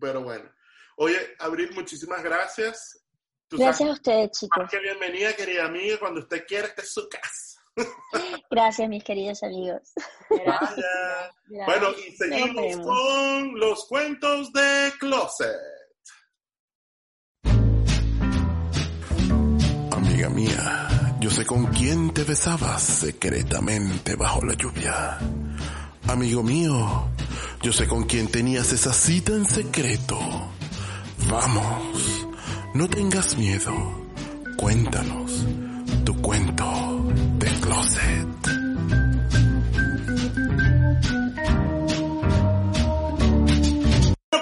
Pero bueno. Oye, Abril, muchísimas gracias. Tú Gracias a ustedes, chicos. más que bienvenida, querida amiga. Cuando usted quiera, esta es su casa. Gracias, mis queridos amigos. Vaya. Bueno, y seguimos con los cuentos de Closet. Amiga mía, yo sé con quién te besabas secretamente bajo la lluvia. Amigo mío, yo sé con quién tenías esa cita en secreto. Vamos, no tengas miedo. Cuéntanos tu cuento de closet.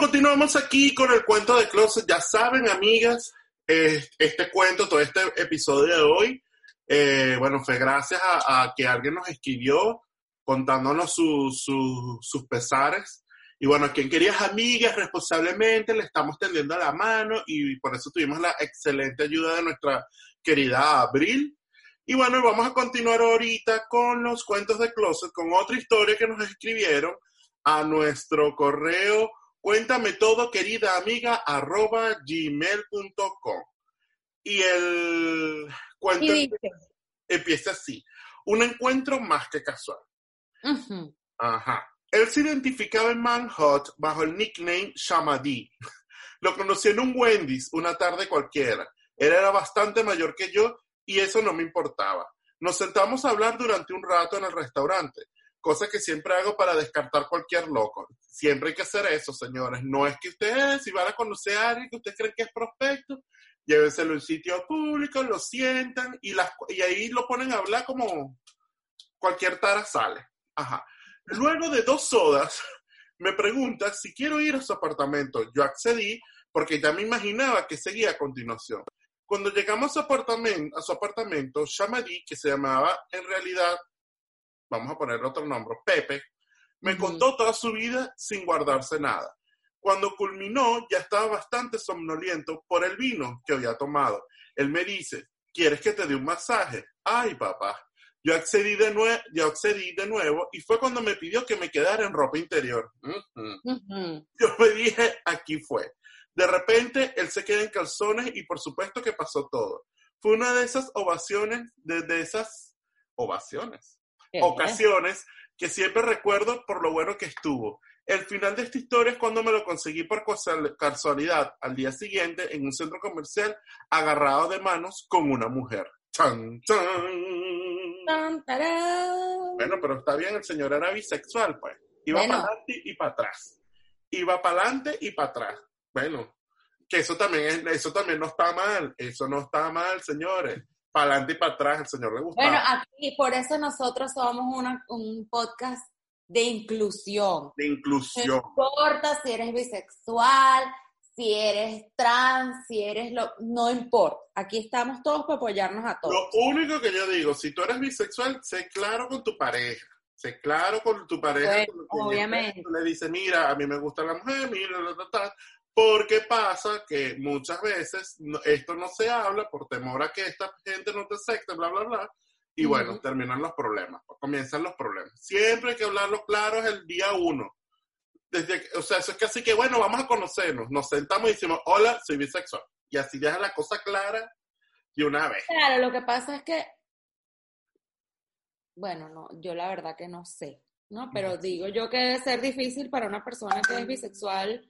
Continuamos aquí con el cuento de Closet. Ya saben, amigas, este cuento, todo este episodio de hoy, eh, bueno, fue gracias a, a que alguien nos escribió contándonos su- su- sus pesares. Y bueno, quien querías amigas, responsablemente le estamos tendiendo la mano y por eso tuvimos la excelente ayuda de nuestra querida Abril. Y bueno, vamos a continuar ahorita con los cuentos de Closet, con otra historia que nos escribieron a nuestro correo cuéntame todo, querida amiga, arroba gmail.com. Y el cuento Y empieza así. Un encuentro más que casual. ujú, Ajá. Él se identificaba en Manhunt bajo el nickname Shamadi. Lo conocí en un Wendy's una tarde cualquiera. Él era bastante mayor que yo y eso no me importaba. Nos sentamos a hablar durante un rato en el restaurante, cosa que siempre hago para descartar cualquier loco. Siempre hay que hacer eso, señores. No es que ustedes, si van a conocer a alguien que ustedes creen que es prospecto, llévenselo en sitio público, lo sientan y, las, y ahí lo ponen a hablar como cualquier tara sale. Ajá. Luego de dos sodas, me pregunta si quiero ir a su apartamento. Yo accedí porque ya me imaginaba que seguía a continuación. Cuando llegamos a su apartamento, a que se llamaba en realidad, vamos a poner otro nombre, Pepe, me contó toda su vida sin guardarse nada. Cuando culminó, ya estaba bastante somnoliento por el vino que había tomado. Él me dice, ¿quieres que te dé un masaje? Ay, papá. Yo accedí de, nue- yo accedí de nuevo y fue cuando me pidió que me quedara en ropa interior. Yo me dije, aquí fue. De repente, él se queda en calzones y por supuesto que pasó todo. Fue una de esas ovaciones, de, de esas ovaciones, ocasiones que siempre recuerdo por lo bueno que estuvo. El final de esta historia es cuando me lo conseguí por casual- casualidad al día siguiente en un centro comercial agarrado de manos con una mujer. Chan, chan. Bueno, pero está bien, el señor era bisexual, pues. Iba Bueno. para adelante y para atrás. Iba para adelante y para atrás. Bueno, que eso también es, eso también no está mal. Eso no está mal, señores. Para adelante y para atrás, el señor le gustaba. Bueno, aquí por eso nosotros somos una- un podcast de inclusión. de No inclusión. importa si eres bisexual, si eres trans, si eres lo... No importa. Aquí estamos todos para apoyarnos a todos. Lo único que yo digo, si tú eres bisexual, sé claro con tu pareja. Sé claro con tu pareja. Bueno, con obviamente. Tú le dices, mira, a mí me gusta la mujer, mira, ta, ta, ta. Porque pasa que muchas veces esto no se habla por temor a que esta gente no te acepte, bla, bla, bla. Y bueno, terminan los problemas, comienzan los problemas. Siempre hay que hablarlo claro, es el día uno. Desde, o sea, eso es casi que, bueno, vamos a conocernos. Nos sentamos y decimos, hola, soy bisexual. Y así deja la cosa clara de una vez. Claro, lo que pasa es que, bueno, no, yo la verdad que no sé, ¿no? Pero digo yo que debe ser difícil para una persona que es bisexual,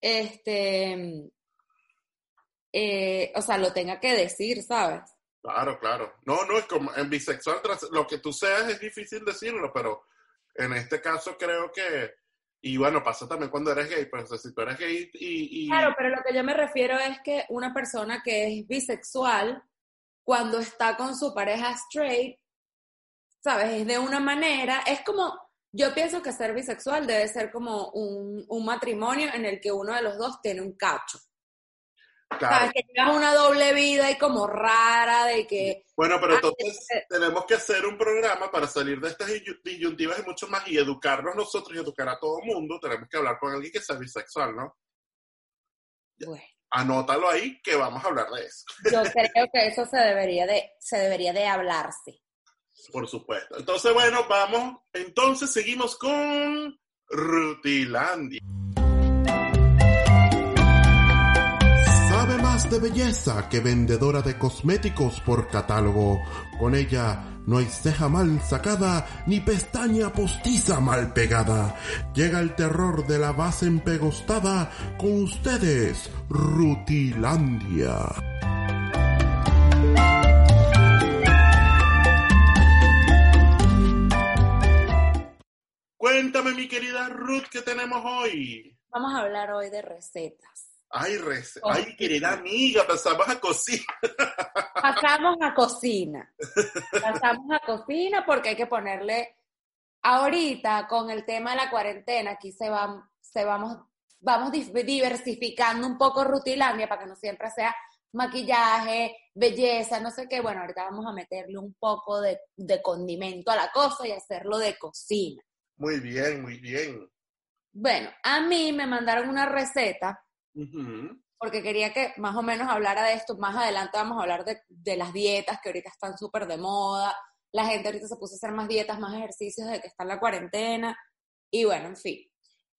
este, eh, o sea, lo tenga que decir, ¿sabes? Claro, claro. No, no, es como en bisexual, tras- lo que tú seas es difícil decirlo, pero en este caso creo que, y bueno, pasa también cuando eres gay, pues o sea, si tú eres gay y... y- Claro, pero lo que yo me refiero es que una persona que es bisexual, cuando está con su pareja straight, ¿sabes? Es de una manera, es como, yo pienso que ser bisexual debe ser como un, un matrimonio en el que uno de los dos tiene un cacho. claro. Que llevas una doble vida y como rara de que... Bueno, pero Ah, entonces tenemos que hacer un programa para salir de estas disyuntivas y mucho más y educarnos nosotros y educar a todo el mundo. Tenemos que hablar con alguien que sea bisexual, ¿no? Bueno, Anótalo ahí que vamos a hablar de eso, yo creo que eso se debería de, se debería de hablarse. Por supuesto. Entonces, bueno, vamos. Entonces seguimos con Rutilandia. Sabe más de belleza que vendedora de cosméticos por catálogo. Con ella no hay ceja mal sacada ni pestaña postiza mal pegada. Llega el terror de la base empegostada con ustedes, Rutilandia. Mi querida Ruth, ¿qué tenemos hoy? Vamos a hablar hoy de recetas. Ay, rece- Oh. Ay, querida amiga, pasamos a cocina. Pasamos a cocina. Pasamos a cocina porque hay que ponerle. Ahorita, con el tema de la cuarentena, aquí se, va, se vamos, vamos diversificando un poco Rutilandia para que no siempre sea maquillaje, belleza, no sé qué. Bueno, ahorita vamos a meterle un poco de, de condimento a la cosa y hacerlo de cocina. Muy bien, muy bien. Bueno, a mí me mandaron una receta porque quería que más o menos hablara de esto. Más adelante vamos a hablar de, de las dietas que ahorita están súper de moda. La gente ahorita se puso a hacer más dietas, más ejercicios de que está en la cuarentena. Y bueno, en fin.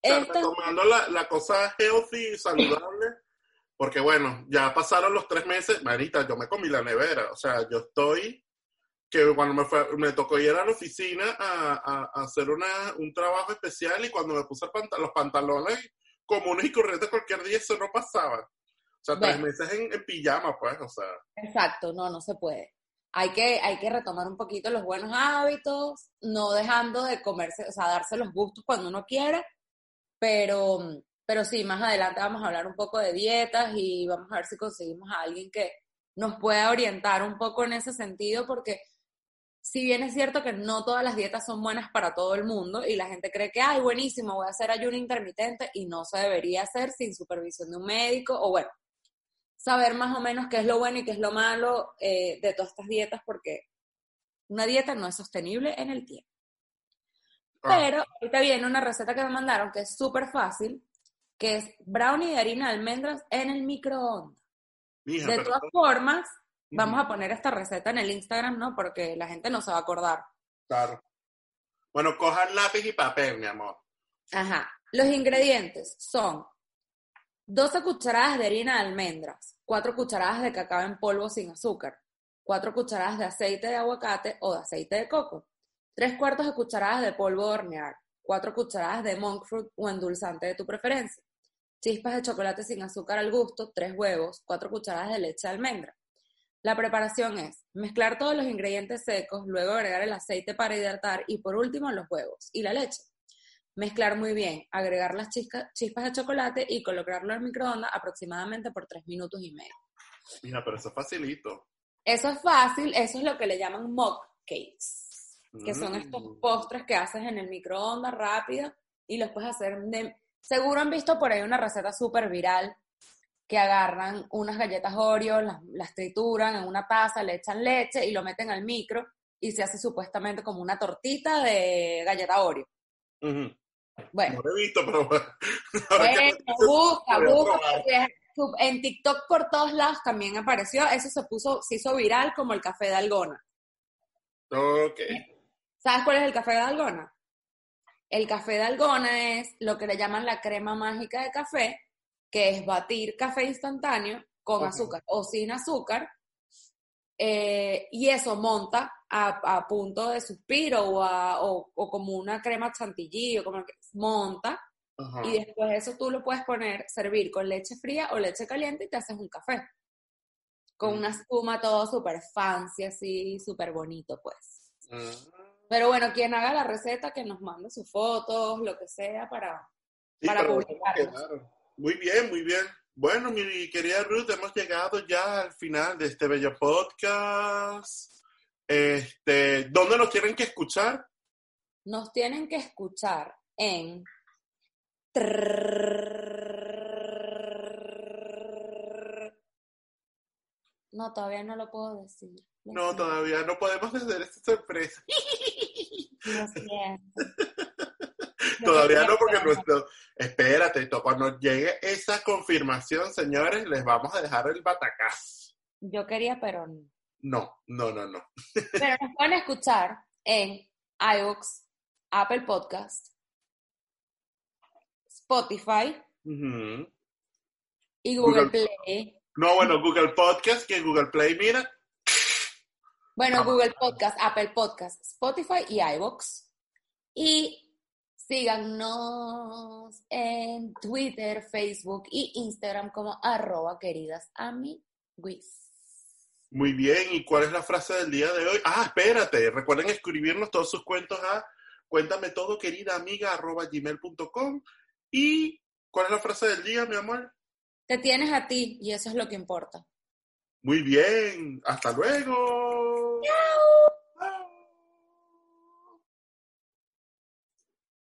O sea, Esto- retomando la, la cosa healthy y saludable, porque bueno, ya pasaron los tres meses, Marita, yo me comí la nevera, o sea, yo estoy, que cuando me, fue- me tocó ir a la oficina a, a- a hacer una, un trabajo especial y cuando me puse los pantalones comunes y corrientes cualquier día, eso no pasaba. O sea, tres meses en, en pijama, pues, o sea, Exacto, no, no se puede. Hay que, hay que retomar un poquito los buenos hábitos, no dejando de comerse, o sea, darse los gustos cuando uno quiera, pero, pero sí, más adelante vamos a hablar un poco de dietas y vamos a ver si conseguimos a alguien que nos pueda orientar un poco en ese sentido, porque si bien es cierto que no todas las dietas son buenas para todo el mundo y la gente cree que, ay, buenísimo, voy a hacer ayuno intermitente y no se debería hacer sin supervisión de un médico o bueno, saber más o menos qué es lo bueno y qué es lo malo eh, de todas estas dietas porque una dieta no es sostenible en el tiempo. ah, Pero ahorita viene una receta que me mandaron que es súper fácil, que es brownie de harina de almendras en el microondas. mija, De todas formas, vamos a poner esta receta en el Instagram, ¿no? Porque la gente no se va a acordar. Claro. Bueno, cojan lápiz y papel, mi amor. Ajá. Los ingredientes son 12 cucharadas de harina de almendras, 4 cucharadas de cacao en polvo sin azúcar, 4 cucharadas de aceite de aguacate o de aceite de coco, 3 cuartos de cucharadas de polvo de hornear, 4 cucharadas de monk fruit o endulzante de tu preferencia, chispas de chocolate sin azúcar al gusto, 3 huevos, 4 cucharadas de leche de almendra. La preparación es mezclar todos los ingredientes secos, luego agregar el aceite para hidratar y por último los huevos y la leche. Mezclar muy bien, agregar las chisca- chispas de chocolate y colocarlo en el microondas aproximadamente por 3 minutos y medio. Mira, pero eso es facilito. Eso es fácil, eso es lo que le llaman mock cakes, que son Mm. estos postres que haces en el microondas rápido y los puedes hacer de... Seguro han visto por ahí una receta súper viral que agarran unas galletas Oreo, las, las trituran en una taza, le echan leche y lo meten al micro y se hace supuestamente como una tortita de galleta Oreo. Bueno, No lo he visto, pero bueno. Busca, busca. En TikTok por todos lados también apareció, eso se puso, se hizo viral como el café de Algona. Ok. ¿Sabes cuál es el café de Algona? El café de Algona es lo que le llaman la crema mágica de café, que es batir café instantáneo con azúcar o sin azúcar, eh, y eso monta a, a punto de suspiro o, a- o- o como una crema chantilly o como que monta, Ajá. y después eso tú lo puedes poner, servir con leche fría o leche caliente y te haces un café. Con Mm. una espuma todo súper fancy, así, súper bonito, pues. Mm. Pero bueno, quien haga la receta, que nos mande sus fotos, lo que sea, para... Sí, para claro. Muy bien, muy bien. Bueno, mi querida Ruth, hemos llegado ya al final de este bello podcast. Este, ¿dónde nos tienen que escuchar? Nos tienen que escuchar en... No, todavía no lo puedo decir. No, todavía no podemos hacer esta sorpresa. lo siento. Todavía no, porque que- nuestro... Espérate, cuando llegue esa confirmación, señores, les vamos a dejar el batacazo. Yo quería, pero no. No, no, no. Pero nos pueden escuchar en iVoox, Apple Podcast, Spotify y Google, Google. Play. No, bueno, Google Podcast, que Google Play, mira. Bueno. Google Podcast, Apple Podcast, Spotify y iVoox. Y síganos en Twitter, Facebook y Instagram como arroba queridas amiguis. Muy bien, ¿y cuál es la frase del día de hoy? Ah, espérate, recuerden escribirnos todos sus cuentos a cuéntame todo, querida amiga, arroba gmail.com. ¿Y cuál es la frase del día, mi amor? Te tienes a ti y eso es lo que importa. Muy bien, hasta luego.